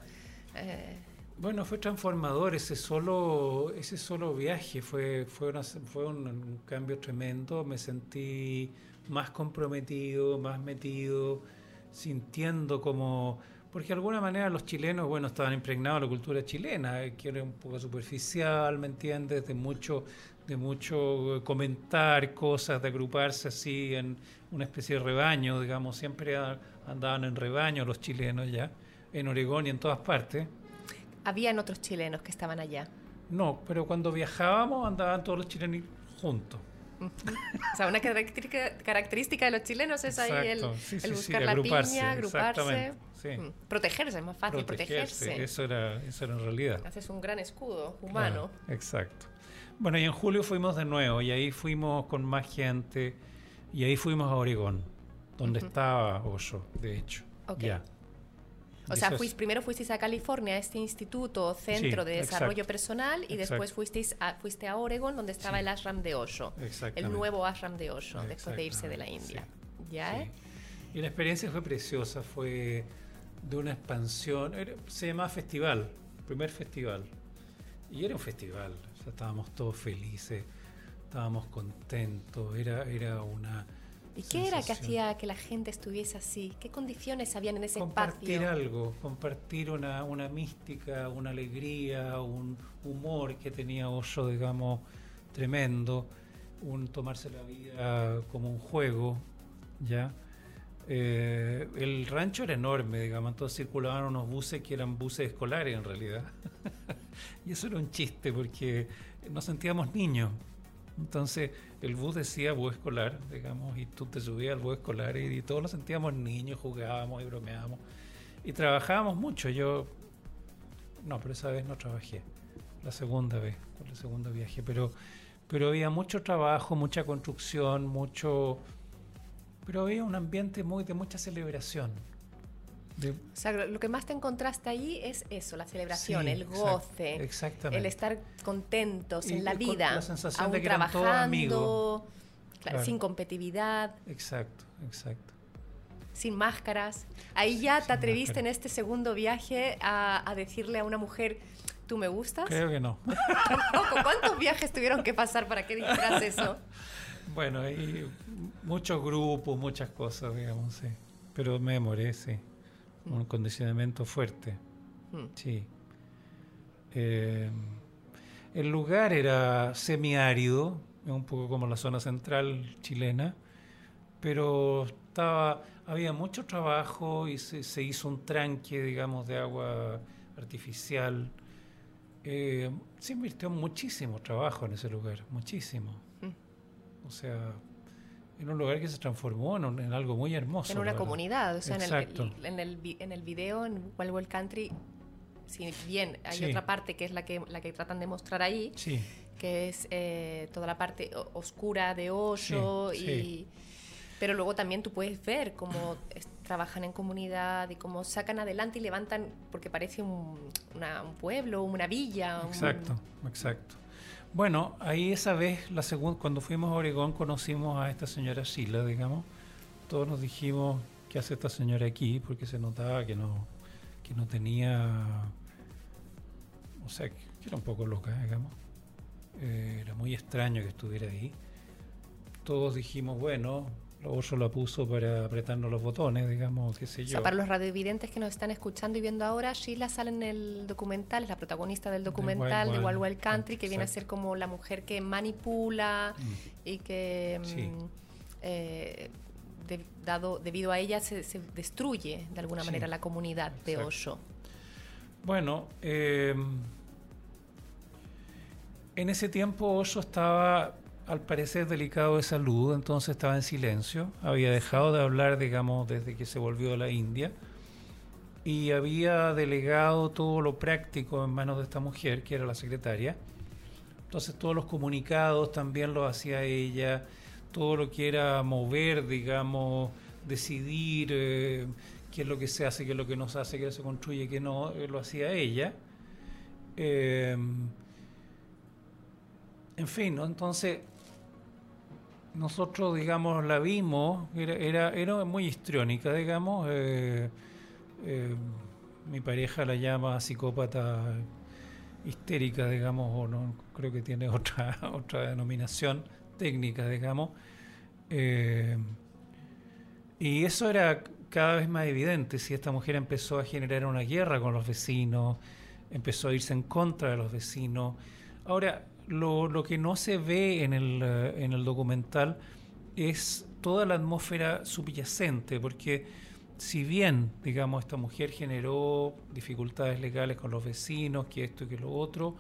[SPEAKER 2] eh,
[SPEAKER 3] Bueno, fue transformador ese solo, ese solo viaje, fue, fue, una- fue un, un cambio tremendo, me sentí más comprometido, más metido, sintiendo como, porque de alguna manera los chilenos, bueno, estaban impregnados de la cultura chilena, eh, que era un poco superficial, ¿me entiendes? De mucho, de mucho comentar cosas, de agruparse así en una especie de rebaño, digamos, siempre andaban en rebaño los chilenos ya, en Oregón y en todas partes.
[SPEAKER 2] habían otros chilenos que estaban allá.
[SPEAKER 3] No, pero cuando viajábamos andaban todos los chilenos juntos.
[SPEAKER 2] O sea, una característica, característica de los chilenos es ahí el,
[SPEAKER 3] Exacto. Sí,
[SPEAKER 2] el
[SPEAKER 3] sí, sí,
[SPEAKER 2] buscar la piña, agruparse.
[SPEAKER 3] sí.
[SPEAKER 2] Mm, Protegerse, es más fácil protegerse.
[SPEAKER 3] Eso era, eso era en realidad.
[SPEAKER 2] Haces un gran escudo humano.
[SPEAKER 3] Claro, exacto. Bueno, y en julio fuimos de nuevo, y ahí fuimos con más gente, y ahí fuimos a Oregón, donde estaba Osho, de hecho.
[SPEAKER 2] Ok.
[SPEAKER 3] Ya.
[SPEAKER 2] O sea, fuis- primero fuisteis a California, a este instituto, o centro
[SPEAKER 3] Sí,
[SPEAKER 2] de desarrollo
[SPEAKER 3] exacto.
[SPEAKER 2] personal, y después fuisteis a, fuiste a Oregon, donde estaba
[SPEAKER 3] Sí.
[SPEAKER 2] el ashram de Osho. El nuevo ashram de Osho, después de irse de la India. ¿Ya?
[SPEAKER 3] Sí.
[SPEAKER 2] eh?
[SPEAKER 3] Y la experiencia fue preciosa, fue de una expansión, era- se llamaba festival, primer festival. Y era un festival, o sea, estábamos todos felices, estábamos contentos, era, era una...
[SPEAKER 2] ¿Y qué era que hacía que la gente estuviese así? ¿Qué condiciones habían en ese
[SPEAKER 3] compartir
[SPEAKER 2] espacio?
[SPEAKER 3] algo, compartir una, una mística, una alegría, un humor que tenía Osho, digamos, tremendo, un tomarse la vida como un juego, ¿ya? Eh, el rancho era enorme, digamos, entonces circulaban unos buses que eran buses escolares en realidad. y eso era un chiste porque nos sentíamos niños. Entonces el bus decía bus escolar, digamos, y tú te subías al bus escolar y, todos nos sentíamos niños, jugábamos y bromeábamos. Y trabajábamos mucho. Yo, no, pero esa vez no trabajé. La segunda vez, con el segundo viaje. Pero, pero había mucho trabajo, mucha construcción, mucho... Pero había un ambiente muy de mucha celebración. De-
[SPEAKER 2] O sea, lo que más te encontraste ahí es eso, la celebración,
[SPEAKER 3] Sí,
[SPEAKER 2] el
[SPEAKER 3] exact-
[SPEAKER 2] goce,
[SPEAKER 3] exactamente.
[SPEAKER 2] el estar contentos
[SPEAKER 3] Y-
[SPEAKER 2] en la vida,
[SPEAKER 3] la sensación
[SPEAKER 2] aún
[SPEAKER 3] de que
[SPEAKER 2] trabajando,
[SPEAKER 3] amigos. Claro.
[SPEAKER 2] sin competitividad,
[SPEAKER 3] Exacto, exacto.
[SPEAKER 2] sin máscaras. Ahí ya
[SPEAKER 3] Sin
[SPEAKER 2] te atreviste
[SPEAKER 3] máscara.
[SPEAKER 2] en este segundo viaje a, a decirle a una mujer, ¿tú me gustas?
[SPEAKER 3] Creo que no.
[SPEAKER 2] Tampoco. ¿Cuántos viajes tuvieron que pasar para que dijeras eso?
[SPEAKER 3] Bueno, hay muchos grupos, muchas cosas, digamos, sí. Pero me demoré, sí. Un condicionamiento fuerte,
[SPEAKER 2] Mm.
[SPEAKER 3] sí. Eh, el lugar era semiárido, un poco como la zona central chilena, pero estaba, había mucho trabajo y se, se hizo un tranque, digamos, de agua artificial. Eh, se invirtió muchísimo trabajo en ese lugar, muchísimo.
[SPEAKER 2] Mm.
[SPEAKER 3] O sea, en un lugar que se transformó en, un- en algo muy hermoso.
[SPEAKER 2] En una comunidad, o sea, en el,
[SPEAKER 3] Exacto.
[SPEAKER 2] en, el, en el video, en Wild Wild Country, si bien hay
[SPEAKER 3] Sí.
[SPEAKER 2] otra parte que es la que, la que tratan de mostrar ahí,
[SPEAKER 3] Sí,
[SPEAKER 2] que es eh, toda la parte oscura de Osho
[SPEAKER 3] Sí,
[SPEAKER 2] y pero luego también tú puedes ver cómo es- trabajan en comunidad y cómo sacan adelante y levantan porque parece un, una- un pueblo una villa un-
[SPEAKER 3] exacto, exacto. Bueno, ahí esa vez, la segunda, cuando fuimos a Oregón, conocimos a esta señora Sheila, digamos. Todos nos dijimos, ¿qué hace esta señora aquí? Porque se notaba que no, que no tenía, o sea, que era un poco loca, digamos. Eh, era muy extraño que estuviera ahí. Todos dijimos, bueno, Oso la puso para apretarnos los botones, digamos, qué sé yo.
[SPEAKER 2] O sea, para los radiovidentes que nos están escuchando y viendo ahora, Sheila sale en el documental, es la protagonista del documental de Wild Wild, Country, que viene a ser como la mujer que manipula mm. y que... Mm, eh, dado, debido a ella se, destruye de alguna manera la comunidad de Osho.
[SPEAKER 3] Bueno, eh, en ese tiempo Osho estaba al parecer delicado de salud, entonces estaba en silencio, había dejado de hablar, digamos, desde que se volvió a la India y había delegado todo lo práctico en manos de esta mujer, que era la secretaria. Entonces todos los comunicados también los hacía ella, todo lo que era mover, digamos, decidir eh, qué es lo que se hace, qué es lo que no se hace, qué se construye, qué no, eh, lo hacía ella. Eh, en fin, ¿no? entonces nosotros, digamos, la vimos, era, era, muy histriónica, digamos. Eh, eh, mi pareja la llama psicópata histérica, digamos, o no, creo que tiene otra, otra denominación técnica, digamos. Eh, y eso era cada vez más evidente si esta mujer empezó a generar una guerra con los vecinos, empezó a irse en contra de los vecinos. Ahora, lo, lo que no se ve en el, eh, en el documental es toda la atmósfera subyacente, porque si bien, digamos, esta mujer generó dificultades legales con los vecinos, que esto y que lo otro,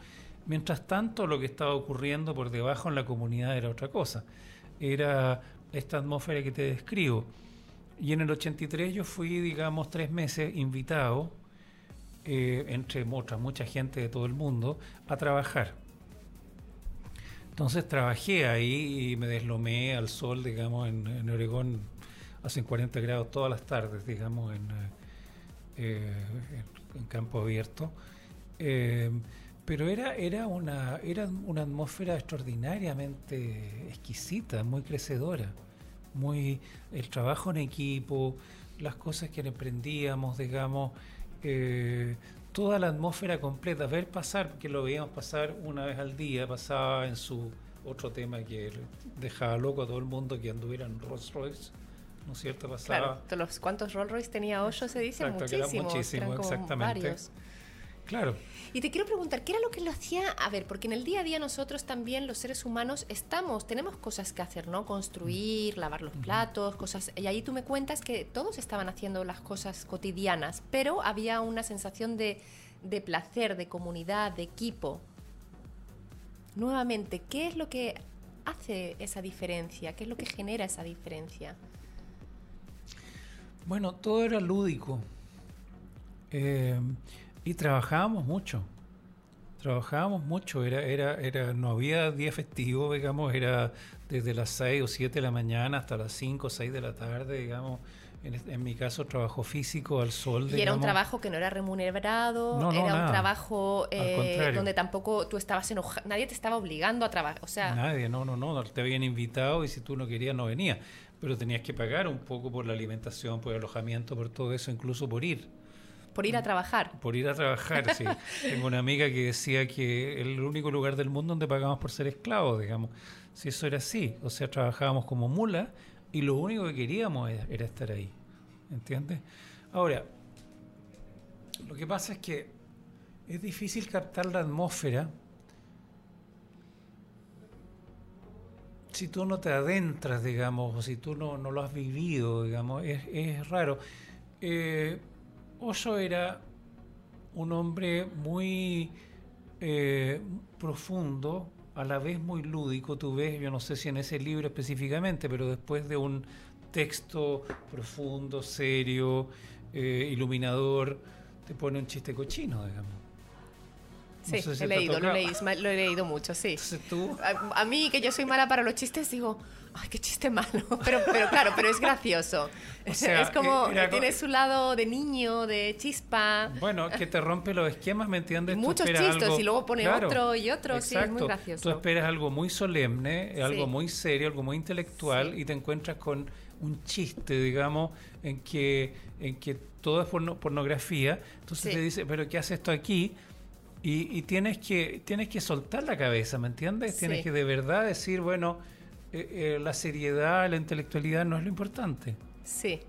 [SPEAKER 3] mientras tanto lo que estaba ocurriendo por debajo en la comunidad era otra cosa. Era esta atmósfera que te describo. Y en el 83 yo fui, digamos, tres meses invitado, eh, entre mucha gente de todo el mundo, a trabajar entonces trabajé ahí y me deslomé al sol, digamos, en, en Oregón, hacen 40 grados todas las tardes, digamos, en, eh, campo abierto. Eh, pero era, era, una, era una atmósfera extraordinariamente exquisita, muy crecedora. Muy, el trabajo en equipo, las cosas que emprendíamos, digamos, eh, toda la atmósfera completa, ver pasar, que lo veíamos pasar una vez al día, pasaba en su otro tema que dejaba loco a todo el mundo que anduviera en Rolls Royce, ¿no es cierto? Pasaba.
[SPEAKER 2] Claro, los, ¿cuántos Rolls Royce tenía Hoyo? Se dice muchísimo.
[SPEAKER 3] Muchísimo, exactamente. Claro.
[SPEAKER 2] Y te quiero preguntar, ¿qué era lo que lo hacía? A ver, porque en el día a día nosotros también, los seres humanos, estamos, tenemos cosas que hacer, ¿no? Construir, lavar los platos, cosas. Y ahí tú me cuentas que todos estaban haciendo las cosas cotidianas, pero había una sensación de, de placer, de comunidad, de equipo. Nuevamente, ¿qué es lo que hace esa diferencia? ¿Qué es lo que genera esa diferencia?
[SPEAKER 3] Bueno, todo era lúdico. Eh, y trabajábamos mucho. Trabajábamos mucho, era, era, era, no había día festivo, digamos, era desde las 6 o 7 de la mañana hasta las 5 o 6 de la tarde, digamos. En, mi caso, trabajo físico al sol.
[SPEAKER 2] Y era un trabajo que no era remunerado, era un trabajo eh, donde tampoco tú estabas enojado, nadie te estaba obligando a trabajar. O sea,
[SPEAKER 3] nadie, no, no, no, te habían invitado y si tú no querías, no venías. Pero tenías que pagar un poco por la alimentación, por el alojamiento, por todo eso, incluso por ir.
[SPEAKER 2] Por ir a trabajar.
[SPEAKER 3] Por ir a trabajar, sí. Tengo una amiga que decía que el único lugar del mundo donde pagamos por ser esclavos, digamos. Si eso era así, o sea, trabajábamos como mula y lo único que queríamos era, estar ahí. ¿Entiendes? Ahora, lo que pasa es que es difícil captar la atmósfera si tú no te adentras, digamos, o si tú no, no lo has vivido, digamos, es, es raro. Eh, Oso era un hombre muy eh, profundo, a la vez muy lúdico, tú ves, yo no sé si en ese libro específicamente, pero después de un texto profundo, serio, eh, iluminador, te pone un chiste cochino, digamos.
[SPEAKER 2] Sí, he leído, lo, he leído mucho, sí.
[SPEAKER 3] tú...
[SPEAKER 2] a, mí, que yo soy mala para los chistes, digo, ay, qué chiste malo. Pero, pero claro, pero es gracioso. es como, tiene su lado de niño, de chispa.
[SPEAKER 3] Bueno, que te rompe los esquemas, ¿me entiendes?
[SPEAKER 2] Muchos chistes y luego pone otro y otro, sí, es muy gracioso.
[SPEAKER 3] Tú esperas algo muy solemne, algo muy serio, algo muy intelectual y te encuentras con un chiste, digamos, en que, en que todo es pornografía. Entonces te dice, pero ¿qué hace esto aquí? Y, tienes, que, tienes que soltar la cabeza, ¿me entiendes? Tienes que de verdad decir, bueno eh, la seriedad, la intelectualidad no es lo importante.
[SPEAKER 2] Sí.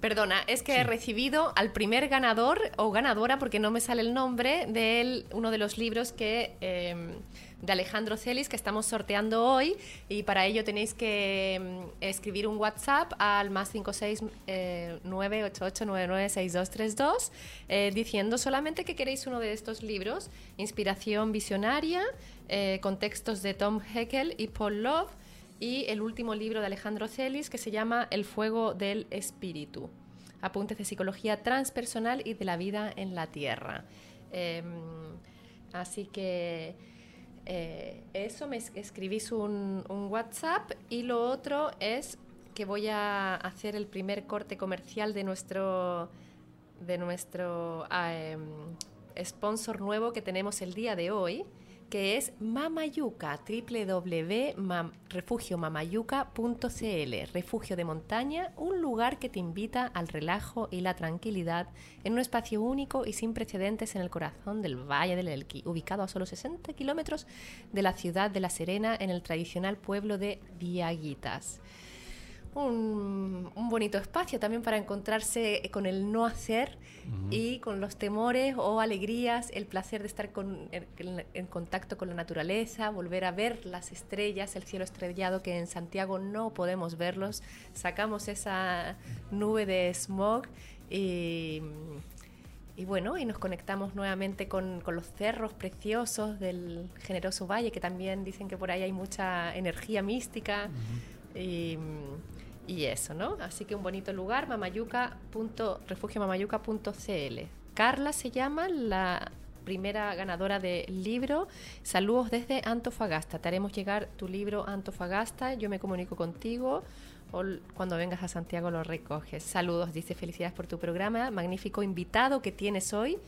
[SPEAKER 2] Perdona, es que he recibido al primer ganador o ganadora, porque no me sale el nombre, de uno de los libros que em, de Alejandro Celis que estamos sorteando hoy y para ello tenéis que em, escribir un WhatsApp al más 56988996232 eh, diciendo solamente que queréis uno de estos libros, Inspiración Visionaria, eh, con textos de Tom Heckel y Paul Love y el último libro de Alejandro Celis que se llama El fuego del espíritu. Apuntes de psicología transpersonal y de la vida en la Tierra. Em, así que eh, eso, me escribís un, WhatsApp y lo otro es que voy a hacer el primer corte comercial de nuestro, de nuestro ah, em, sponsor nuevo que tenemos el día de hoy que es Mamayuca, www.refugiomamayuca.cl, refugio de montaña, un lugar que te invita al relajo y la tranquilidad en un espacio único y sin precedentes en el corazón del Valle del Elqui, ubicado a solo 60 kilómetros de la ciudad de La Serena, en el tradicional pueblo de Diaguitas un, bonito espacio también para encontrarse con el no hacer y con los temores o alegrías, el placer de estar en, contacto con la naturaleza, volver a ver las estrellas, el cielo estrellado que en Santiago no podemos verlos, sacamos esa nube de smog y, bueno, y nos conectamos nuevamente con, los cerros preciosos del generoso valle, que también dicen que por ahí hay mucha energía mística. Y, y eso, ¿no? Así que un bonito lugar, mamayuca.refugiomamayuca.cl. Carla se llama la primera ganadora del libro. Saludos desde Antofagasta. Te haremos llegar tu libro Antofagasta. Yo me comunico contigo o cuando vengas a Santiago lo recoges. Saludos, dice felicidades por tu programa. Magnífico invitado que tienes hoy.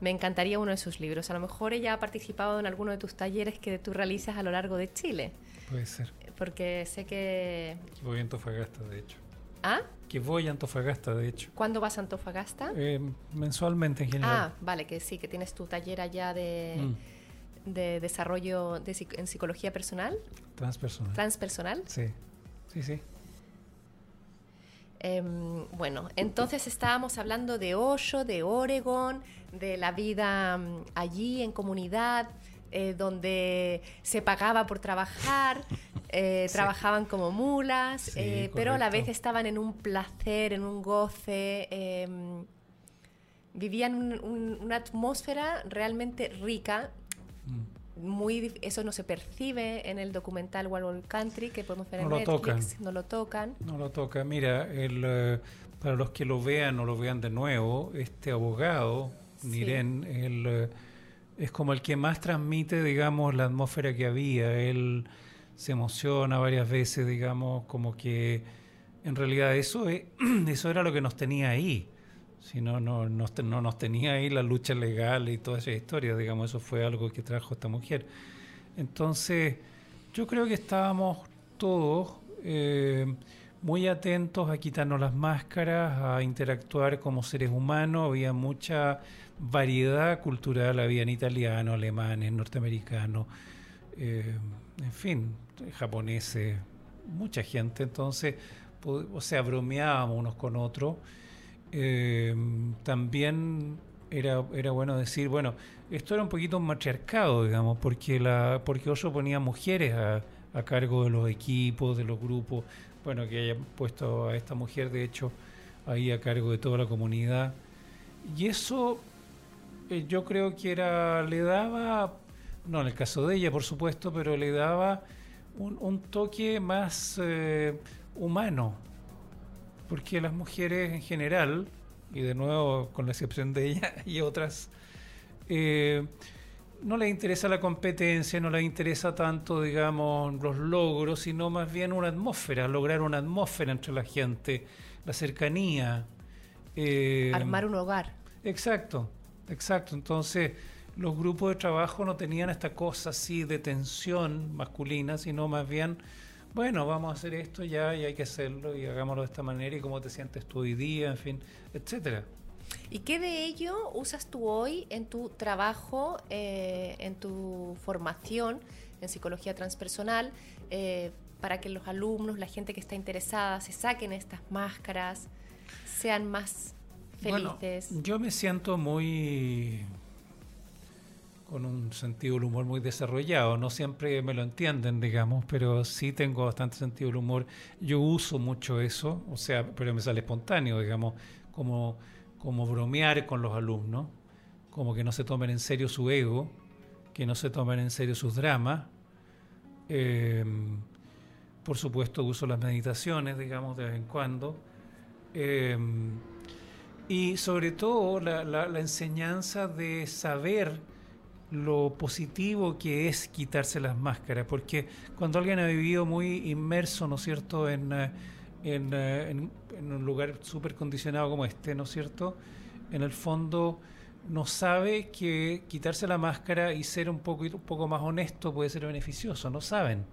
[SPEAKER 2] Me encantaría uno de sus libros. A lo mejor ella ha participado en alguno de tus talleres que tú realizas a lo largo de Chile.
[SPEAKER 3] Puede ser
[SPEAKER 2] porque sé que...
[SPEAKER 3] voy a Antofagasta, de hecho.
[SPEAKER 2] ¿Ah?
[SPEAKER 3] Que voy a Antofagasta, de hecho.
[SPEAKER 2] ¿Cuándo vas a Antofagasta?
[SPEAKER 3] Eh, mensualmente en general.
[SPEAKER 2] Ah, vale, que sí, que tienes tu taller allá de, mm. de desarrollo de, en psicología personal.
[SPEAKER 3] Transpersonal.
[SPEAKER 2] Transpersonal.
[SPEAKER 3] Sí, sí, sí.
[SPEAKER 2] Em, bueno, entonces estábamos hablando de Osho, de Oregon, de la vida mm, allí en comunidad, eh, donde se pagaba por trabajar, eh, trabajaban como mulas, eh, pero a la vez estaban en un placer, en un goce, em, vivían una atmósfera realmente rica. Mm. Muy, eso no se percibe en el documental Wild World Country que podemos ver en Netflix, no lo tocan.
[SPEAKER 3] No lo tocan. Mira, el, para los que lo vean o lo vean de nuevo, este abogado, Miren, el es como el que más transmite, digamos, la atmósfera que había. Él se emociona varias veces, digamos, como que en realidad eso, eso era lo que nos tenía ahí. Si no, no, no, nos tenía ahí la lucha legal y toda esa historia, digamos, eso fue algo que trajo esta mujer. Entonces, yo creo que estábamos todos eh, muy atentos a quitarnos las máscaras, a interactuar como seres humanos, había mucha variedad cultural, había en italiano, alemanes, norteamericanos, eh, en fin, japoneses, mucha gente, entonces, o sea, bromeábamos unos con otros. Eh, también era, era bueno decir, bueno, esto era un poquito un matriarcado, digamos, porque la porque Oso ponía mujeres a, a cargo de los equipos, de los grupos, bueno, que haya puesto a esta mujer, de hecho, ahí a cargo de toda la comunidad. Y eso eh, yo creo que era, le daba, no en el caso de ella por supuesto, pero le daba un, toque más eh, humano, porque las mujeres en general, y de nuevo con la excepción de ella y otras, eh, no les interesa la competencia, no les interesa tanto, digamos, los logros, sino más bien una atmósfera, lograr una atmósfera entre la gente, la cercanía.
[SPEAKER 2] Armar un hogar.
[SPEAKER 3] Exacto. Exacto, entonces los grupos de trabajo no tenían esta cosa así de tensión masculina, sino más bien, bueno, vamos a hacer esto ya y hay que hacerlo y hagámoslo de esta manera y cómo te sientes tú hoy día, en fin, etcétera.
[SPEAKER 2] ¿Y qué de ello usas tú hoy en tu trabajo, eh, en tu formación en psicología transpersonal, eh, para que los alumnos, la gente que está interesada, se saquen estas máscaras, sean más felices.
[SPEAKER 3] yo me siento muy con un sentido del humor muy desarrollado. No siempre me lo entienden, digamos, pero sí tengo bastante sentido del humor. Yo uso mucho eso, o sea, pero me sale espontáneo, digamos, como, como bromear con los alumnos, como que no se tomen en serio su ego, que no se tomen en serio sus dramas. Em, por supuesto, uso las meditaciones, digamos, de vez en cuando. Em, y sobre todo la, la enseñanza de saber lo positivo que es quitarse las máscaras, porque cuando alguien ha vivido muy inmerso, ¿no es cierto?, en, eh, eh, en, en, un lugar súper condicionado como este, ¿no es cierto?, en el fondo no sabe que quitarse la máscara y ser un poco, un poco más honesto puede ser beneficioso, no saben,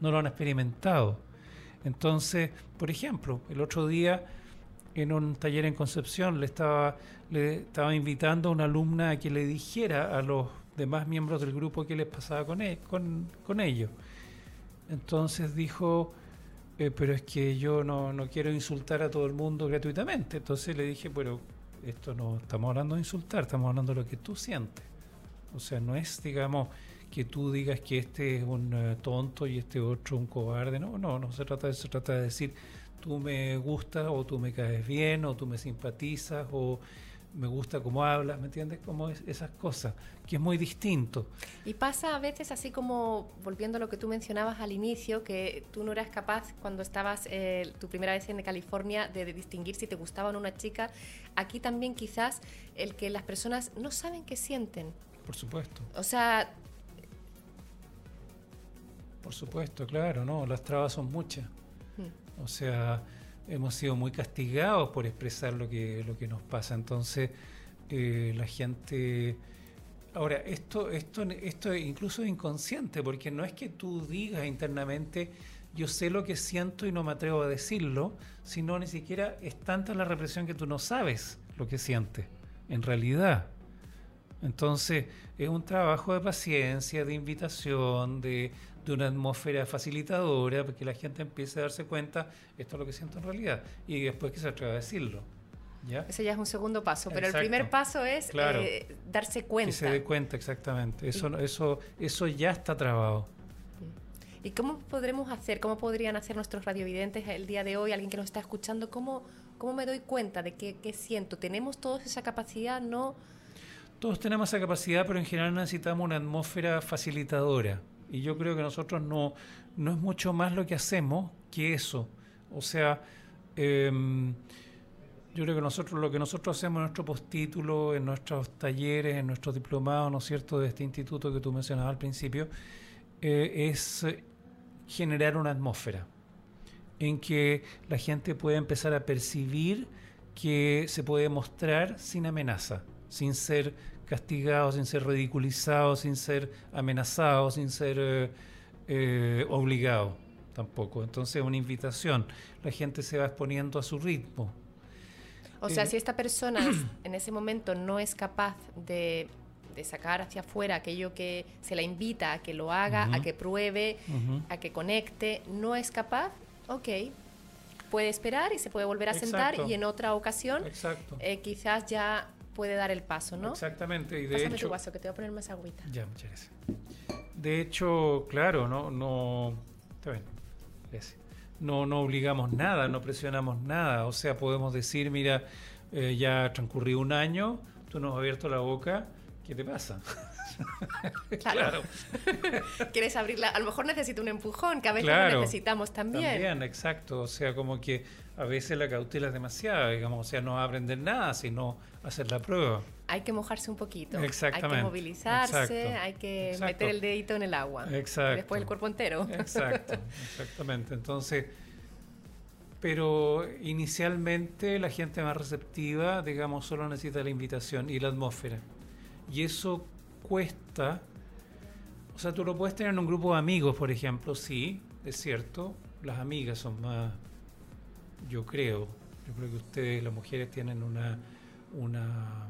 [SPEAKER 3] no lo han experimentado. Entonces, por ejemplo, el otro día en un taller en Concepción le estaba, le estaba invitando a una alumna a que le dijera a los demás miembros del grupo qué les pasaba con, él, e, con, ellos. Entonces dijo, eh, pero es que yo no, no, quiero insultar a todo el mundo gratuitamente. Entonces le dije, pero esto no estamos hablando de insultar, estamos hablando de lo que tú sientes. O sea, no es, digamos, que tú digas que este es un eh, tonto y este otro un cobarde. No, no, no se trata de eso, se trata de decir, tú me gustas o tú me caes bien o tú me simpatizas o me gusta cómo hablas, ¿me entiendes? Como es, esas cosas, que es muy distinto.
[SPEAKER 2] Y pasa a veces así como, volviendo a lo que tú mencionabas al inicio, que tú no eras capaz cuando estabas eh, tu primera vez en California de, distinguir si te gustaban una chica. Aquí también quizás el que las personas no saben qué sienten.
[SPEAKER 3] Por supuesto.
[SPEAKER 2] O sea...
[SPEAKER 3] Por supuesto, claro, ¿no? Las trabas son muchas. Mm. O sea hemos sido muy castigados por expresar lo que, lo que nos pasa. Entonces, eh, la gente... Ahora, esto, esto, esto incluso inconsciente, porque no es que tú digas internamente, yo sé lo que siento y no me atrevo a decirlo, sino ni siquiera es tanta la represión que tú no sabes lo que sientes, en realidad. Entonces, es un trabajo de paciencia, de invitación, de, de una atmósfera facilitadora, para que la gente empiece a darse cuenta, esto es lo que siento en realidad, y después que se atreva a decirlo. ¿ya?
[SPEAKER 2] Ese ya es un segundo paso, pero el primer paso es eh, darse cuenta. Que
[SPEAKER 3] se dé cuenta, exactamente. Eso, eso, eso ya está trabado.
[SPEAKER 2] ¿Y cómo podremos hacer, cómo podrían hacer nuestros radiovidentes el día de hoy, alguien que nos está escuchando, cómo, cómo me doy cuenta de qué, qué siento? ¿Tenemos todos esa capacidad? ¿No?
[SPEAKER 3] Todos tenemos esa capacidad, pero en general necesitamos una atmósfera facilitadora. Y yo creo que nosotros no, no es mucho más lo que hacemos que eso. O sea, em, yo creo que nosotros lo que nosotros hacemos en nuestro postítulo, en nuestros talleres, en nuestros diplomados, ¿no es cierto?, de este instituto que tú mencionabas al principio, eh, es generar una atmósfera en que la gente pueda empezar a percibir que se puede mostrar sin amenaza, sin ser castigado, sin ser ridiculizado, sin ser amenazado, sin ser eh, eh, obligado tampoco. Entonces, una invitación. La gente se va exponiendo a su ritmo.
[SPEAKER 2] O sea, eh, si esta persona en ese momento no es capaz de, sacar hacia afuera aquello que se la invita a que lo haga, a que pruebe, a que conecte, no es capaz, ok, puede esperar y se puede volver a sentar y en otra ocasión quizás ya puede dar el paso, ¿no?
[SPEAKER 3] Exactamente. Y de
[SPEAKER 2] Pásame
[SPEAKER 3] hecho,
[SPEAKER 2] tu vaso, que te voy a poner más agüita.
[SPEAKER 3] Ya, muchas gracias. De hecho, claro, no, no, está bien, No, no obligamos nada, no presionamos nada. O sea, podemos decir, mira, eh, ya ha transcurrido un año, tú nos has abierto la boca, ¿qué te pasa?
[SPEAKER 2] claro. ¿Quieres abrirla? A lo mejor necesita un empujón, que a veces lo necesitamos también.
[SPEAKER 3] También, exacto. O sea, como que a veces la cautela es demasiada, digamos, o sea, no aprender nada, sino hacer la prueba.
[SPEAKER 2] Hay que mojarse un poquito.
[SPEAKER 3] Exactamente.
[SPEAKER 2] Hay que movilizarse, hay que meter el dedito en el agua.
[SPEAKER 3] Exacto.
[SPEAKER 2] Después el cuerpo entero.
[SPEAKER 3] Exacto, exactamente. Entonces, pero inicialmente la gente más receptiva, digamos, solo necesita la invitación y la atmósfera. Y eso cuesta. O sea, tú lo puedes tener en un grupo de amigos, por ejemplo, sí, es cierto. Las amigas son más, yo creo, yo creo que ustedes, las mujeres, tienen una, una,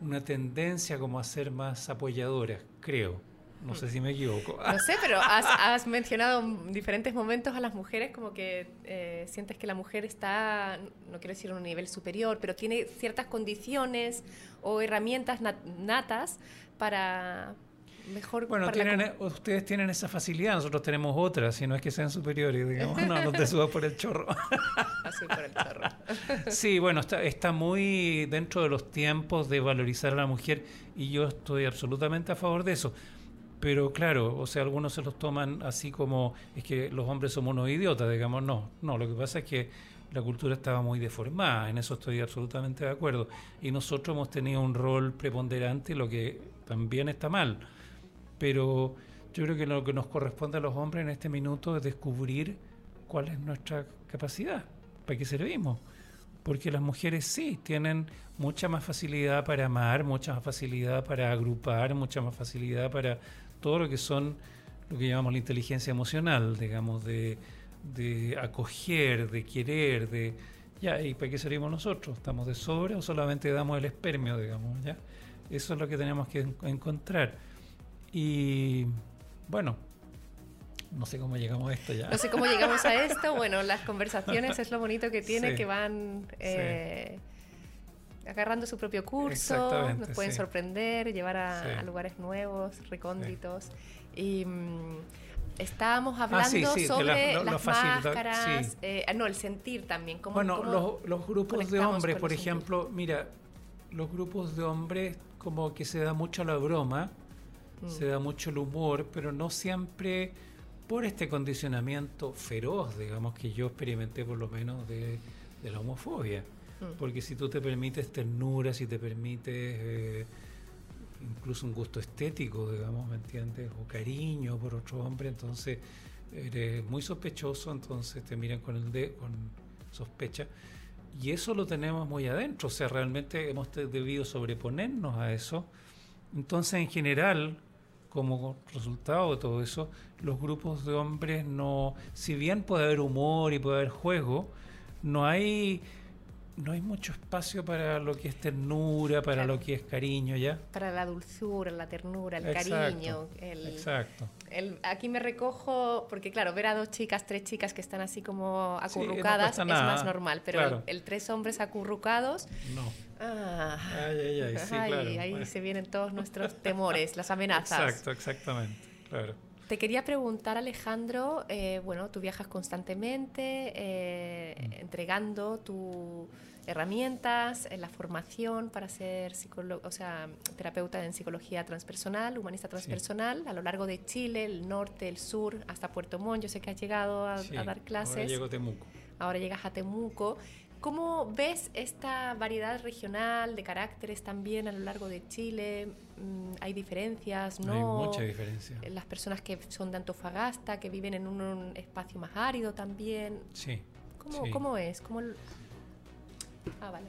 [SPEAKER 3] una tendencia como a ser más apoyadoras, creo. No sé si me equivoco.
[SPEAKER 2] No sé, pero has, mencionado en diferentes momentos a las mujeres como que eh, sientes que la mujer está, no quiero decir a un nivel superior, pero tiene ciertas condiciones o herramientas natas para, mejor
[SPEAKER 3] bueno, tienen, ustedes tienen esa facilidad, nosotros tenemos otra, si no es que sean superiores, digamos, no, no te subas por el chorro.
[SPEAKER 2] Así por el chorro.
[SPEAKER 3] sí, bueno, está, está muy dentro de los tiempos de valorizar a la mujer y yo estoy absolutamente a favor de eso. Pero claro, o sea, algunos se los toman así como es que los hombres somos unos idiotas, digamos, no, no, lo que pasa es que la cultura estaba muy deformada, en eso estoy absolutamente de acuerdo. Y nosotros hemos tenido un rol preponderante, lo que también está mal pero yo creo que lo que nos corresponde a los hombres en este minuto es descubrir cuál es nuestra capacidad, para qué servimos. Porque las mujeres sí tienen mucha más facilidad para amar, mucha más facilidad para agrupar, mucha más facilidad para todo lo que son lo que llamamos la inteligencia emocional, digamos, de, de acoger, de querer, de... Ya, ¿y para qué servimos nosotros? ¿Estamos de sobra o solamente damos el espermio, digamos? ¿ya? Eso es lo que tenemos que encontrar. Y bueno, no sé cómo llegamos a esto ya.
[SPEAKER 2] No sé cómo llegamos a esto. Bueno, las conversaciones es lo bonito que tiene, que van eh, agarrando su propio curso, nos pueden sorprender, llevar a, lugares nuevos, recónditos. Y mm, estábamos ah, hablando sobre las máscaras, eh, no, el sentir también.
[SPEAKER 3] Cómo, bueno, los, los, grupos de hombres, por ejemplo, mira, los grupos de hombres como que se da mucho la broma se da mucho el humor, pero no siempre por este condicionamiento feroz, digamos, que yo experimenté por lo menos de, la homofobia. Mm. Porque si tú te permites ternura, si te permites eh, incluso un gusto estético, digamos, ¿me entiendes? O cariño por otro hombre, entonces eres muy sospechoso, entonces te miran con el de, con sospecha. Y eso lo tenemos muy adentro, o sea, realmente hemos debido sobreponernos a eso. Entonces, en general, como resultado de todo eso, los grupos de hombres no, si bien puede haber humor y puede haber juego, no hay no hay mucho espacio para lo que es ternura, para lo que es cariño, ¿ya?
[SPEAKER 2] Para la dulzura, la ternura, el cariño. El,
[SPEAKER 3] exacto.
[SPEAKER 2] El, aquí me recojo, porque claro, ver a dos chicas, tres chicas que están así como acurrucadas es más normal, pero el, tres hombres acurrucados...
[SPEAKER 3] No.
[SPEAKER 2] Ah,
[SPEAKER 3] ay, ay, ay, sí,
[SPEAKER 2] ahí se vienen todos nuestros temores, las amenazas.
[SPEAKER 3] Exacto, exactamente, claro.
[SPEAKER 2] Te quería preguntar, Alejandro, eh, bueno, tú viajas constantemente eh, mm. entregando tus herramientas, en la formación para ser o sea, terapeuta en psicología transpersonal, humanista transpersonal, a lo largo de Chile, el norte, el sur, hasta Puerto Montt. Yo sé que has llegado a, dar clases. Ahora
[SPEAKER 3] llego a Temuco.
[SPEAKER 2] Ahora llegas a Temuco. ¿Cómo ves esta variedad regional de caracteres también a lo largo de Chile? Mm, ¿Hay diferencias? ¿no?
[SPEAKER 3] Hay mucha diferencia.
[SPEAKER 2] Las personas que son de Antofagasta, que viven en un, espacio más árido también.
[SPEAKER 3] Sí.
[SPEAKER 2] ¿Cómo, ¿cómo es? ¿Cómo Ah, vale.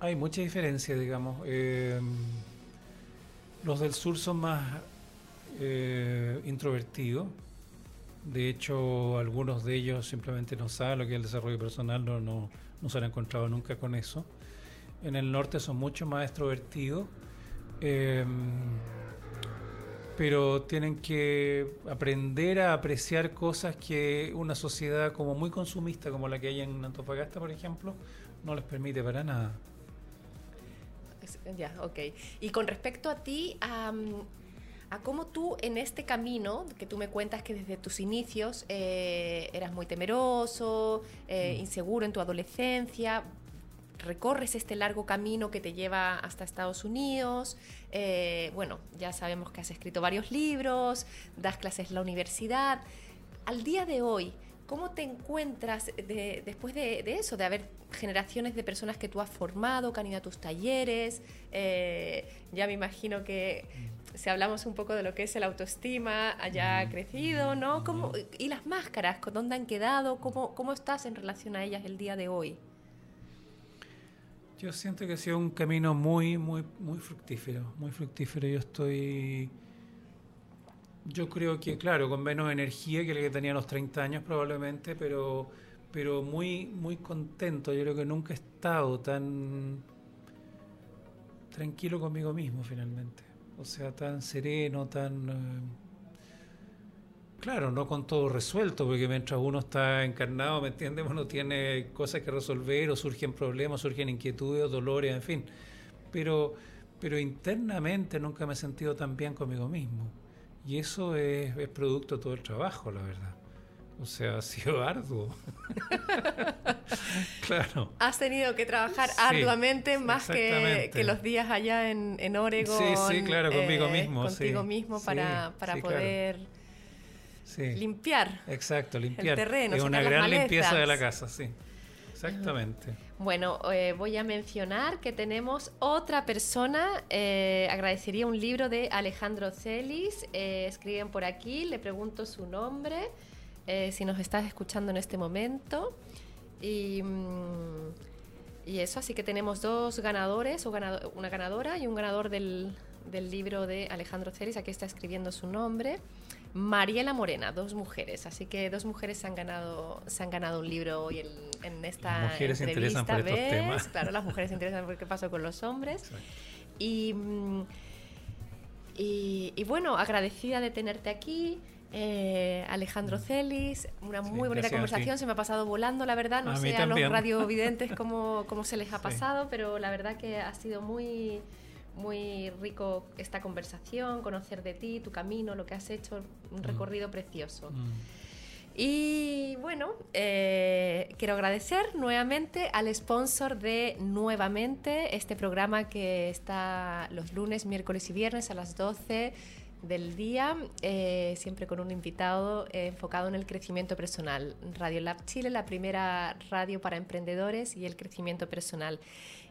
[SPEAKER 3] Hay mucha diferencia, digamos. Eh, los del sur son más eh, introvertidos de hecho, algunos de ellos simplemente no saben lo que es el desarrollo personal, no, no, se han encontrado nunca con eso. En el norte son mucho más extrovertidos, em, pero tienen que aprender a apreciar cosas que una sociedad como muy consumista, como la que hay en Antofagasta, por ejemplo, no les permite para nada.
[SPEAKER 2] Ya, ok. Y con respecto a ti, a cómo tú en este camino, que tú me cuentas que desde tus inicios eh, eras muy temeroso, eh, mm. inseguro en tu adolescencia, recorres este largo camino que te lleva hasta Estados Unidos. Eh, bueno, ya sabemos que has escrito varios libros, das clases en la universidad. Al día de hoy, ¿cómo te encuentras después de, eso, de haber generaciones de personas que tú has formado, que han ido a tus talleres? ya me imagino que si hablamos un poco de lo que es el autoestima, haya crecido, ¿no? ¿Cómo, ¿Y las máscaras? ¿Dónde han quedado? ¿Cómo, ¿Cómo estás en relación a ellas el día de hoy?
[SPEAKER 3] Yo siento que ha sido un camino muy, muy, muy fructífero, muy fructífero. Yo estoy, yo creo que, claro, con menos energía que la que tenía a los 30 años probablemente, pero, pero muy, muy contento. Yo creo que nunca he estado tan tranquilo conmigo mismo finalmente. O sea, tan sereno, tan... Eh, claro, no con todo resuelto, porque mientras uno está encarnado, ¿me entiendes? Uno tiene cosas que resolver o surgen problemas, surgen inquietudes, dolores, en fin. Pero, pero internamente nunca me he sentido tan bien conmigo mismo. Y eso es, es producto de todo el trabajo, la verdad. O sea, ha sido arduo.
[SPEAKER 2] claro. Has tenido que trabajar arduamente más que, que, los días allá en, en Oregon.
[SPEAKER 3] Sí, sí, claro, conmigo eh, mismo.
[SPEAKER 2] Contigo mismo para, para poder limpiar.
[SPEAKER 3] Exacto, limpiar.
[SPEAKER 2] El terreno.
[SPEAKER 3] Es una gran limpieza de la casa, sí. Exactamente.
[SPEAKER 2] Bueno, eh, voy a mencionar que tenemos otra persona. Eh, agradecería un libro de Alejandro Celis. escriben por aquí, le pregunto su nombre. Eh, si nos estás escuchando en este momento. Y, mm, y eso, así que tenemos dos ganadores, o una ganadora y un ganador del, del libro de Alejandro Celis, aquí está escribiendo su nombre. Mariela Morena, dos mujeres. Así que dos mujeres se han ganado, se han ganado un libro hoy en, en esta
[SPEAKER 3] las mujeres entrevista. Interesan por estos temas.
[SPEAKER 2] Claro, las mujeres se interesan por qué pasó con los hombres. Y, mm, y, y, bueno, agradecida de tenerte aquí. Eh, Alejandro Celis, una muy bonita conversación, se me ha pasado volando, la verdad, no sé a los radiovidentes cómo, cómo se les ha pasado, pero la verdad que ha sido muy, muy rico esta conversación, conocer de ti, tu camino, lo que has hecho, un mm. recorrido precioso. Mm. Y bueno, eh, quiero agradecer nuevamente al sponsor de Nuevamente, este programa que está los lunes, miércoles y viernes a las 12 del día, eh, siempre con un invitado eh, enfocado en el crecimiento personal. Radio Lab Chile, la primera radio para emprendedores y el crecimiento personal.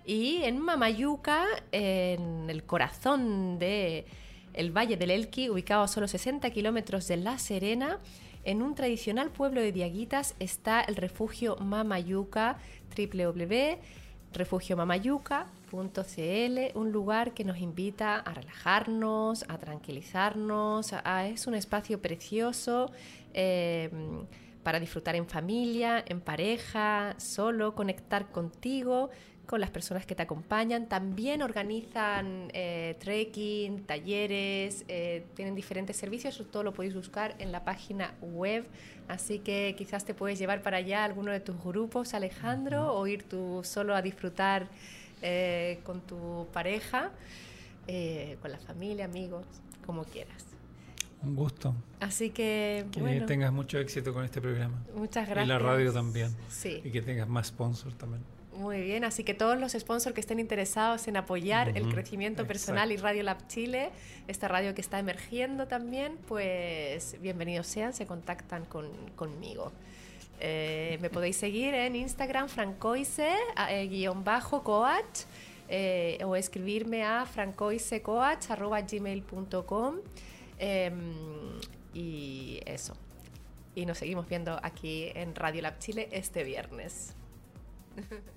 [SPEAKER 2] Y en Mamayuca, en el corazón de el Valle del Elqui, ubicado a solo 60 kilómetros de La Serena, en un tradicional pueblo de Diaguitas está el refugio Mamayuca, www.refugiomamayuca.com un lugar que nos invita a relajarnos, a tranquilizarnos, es un espacio precioso eh, para disfrutar en familia, en pareja, solo, conectar contigo, con las personas que te acompañan. También organizan eh, trekking, talleres, eh, tienen diferentes servicios, todo lo podéis buscar en la página web. Así que quizás te puedes llevar para allá alguno de tus grupos, Alejandro, o ir tú solo a disfrutar eh, con tu pareja, con la familia, amigos, como quieras.
[SPEAKER 3] Un gusto.
[SPEAKER 2] Así que,
[SPEAKER 3] que tengas mucho éxito con este programa.
[SPEAKER 2] Muchas gracias.
[SPEAKER 3] Y la radio también.
[SPEAKER 2] Sí.
[SPEAKER 3] Y que tengas más sponsors también.
[SPEAKER 2] Muy bien, así que todos los sponsors que estén interesados en apoyar el crecimiento personal y Radio Lab Chile, esta radio que está emergiendo también, pues bienvenidos sean, se contactan con, conmigo. Eh, me podéis seguir en Instagram, francoise, eh, coach, eh, o escribirme a francoisecoach.gmail.com em, y eso. Y nos seguimos viendo aquí en Radio Lab Chile este viernes.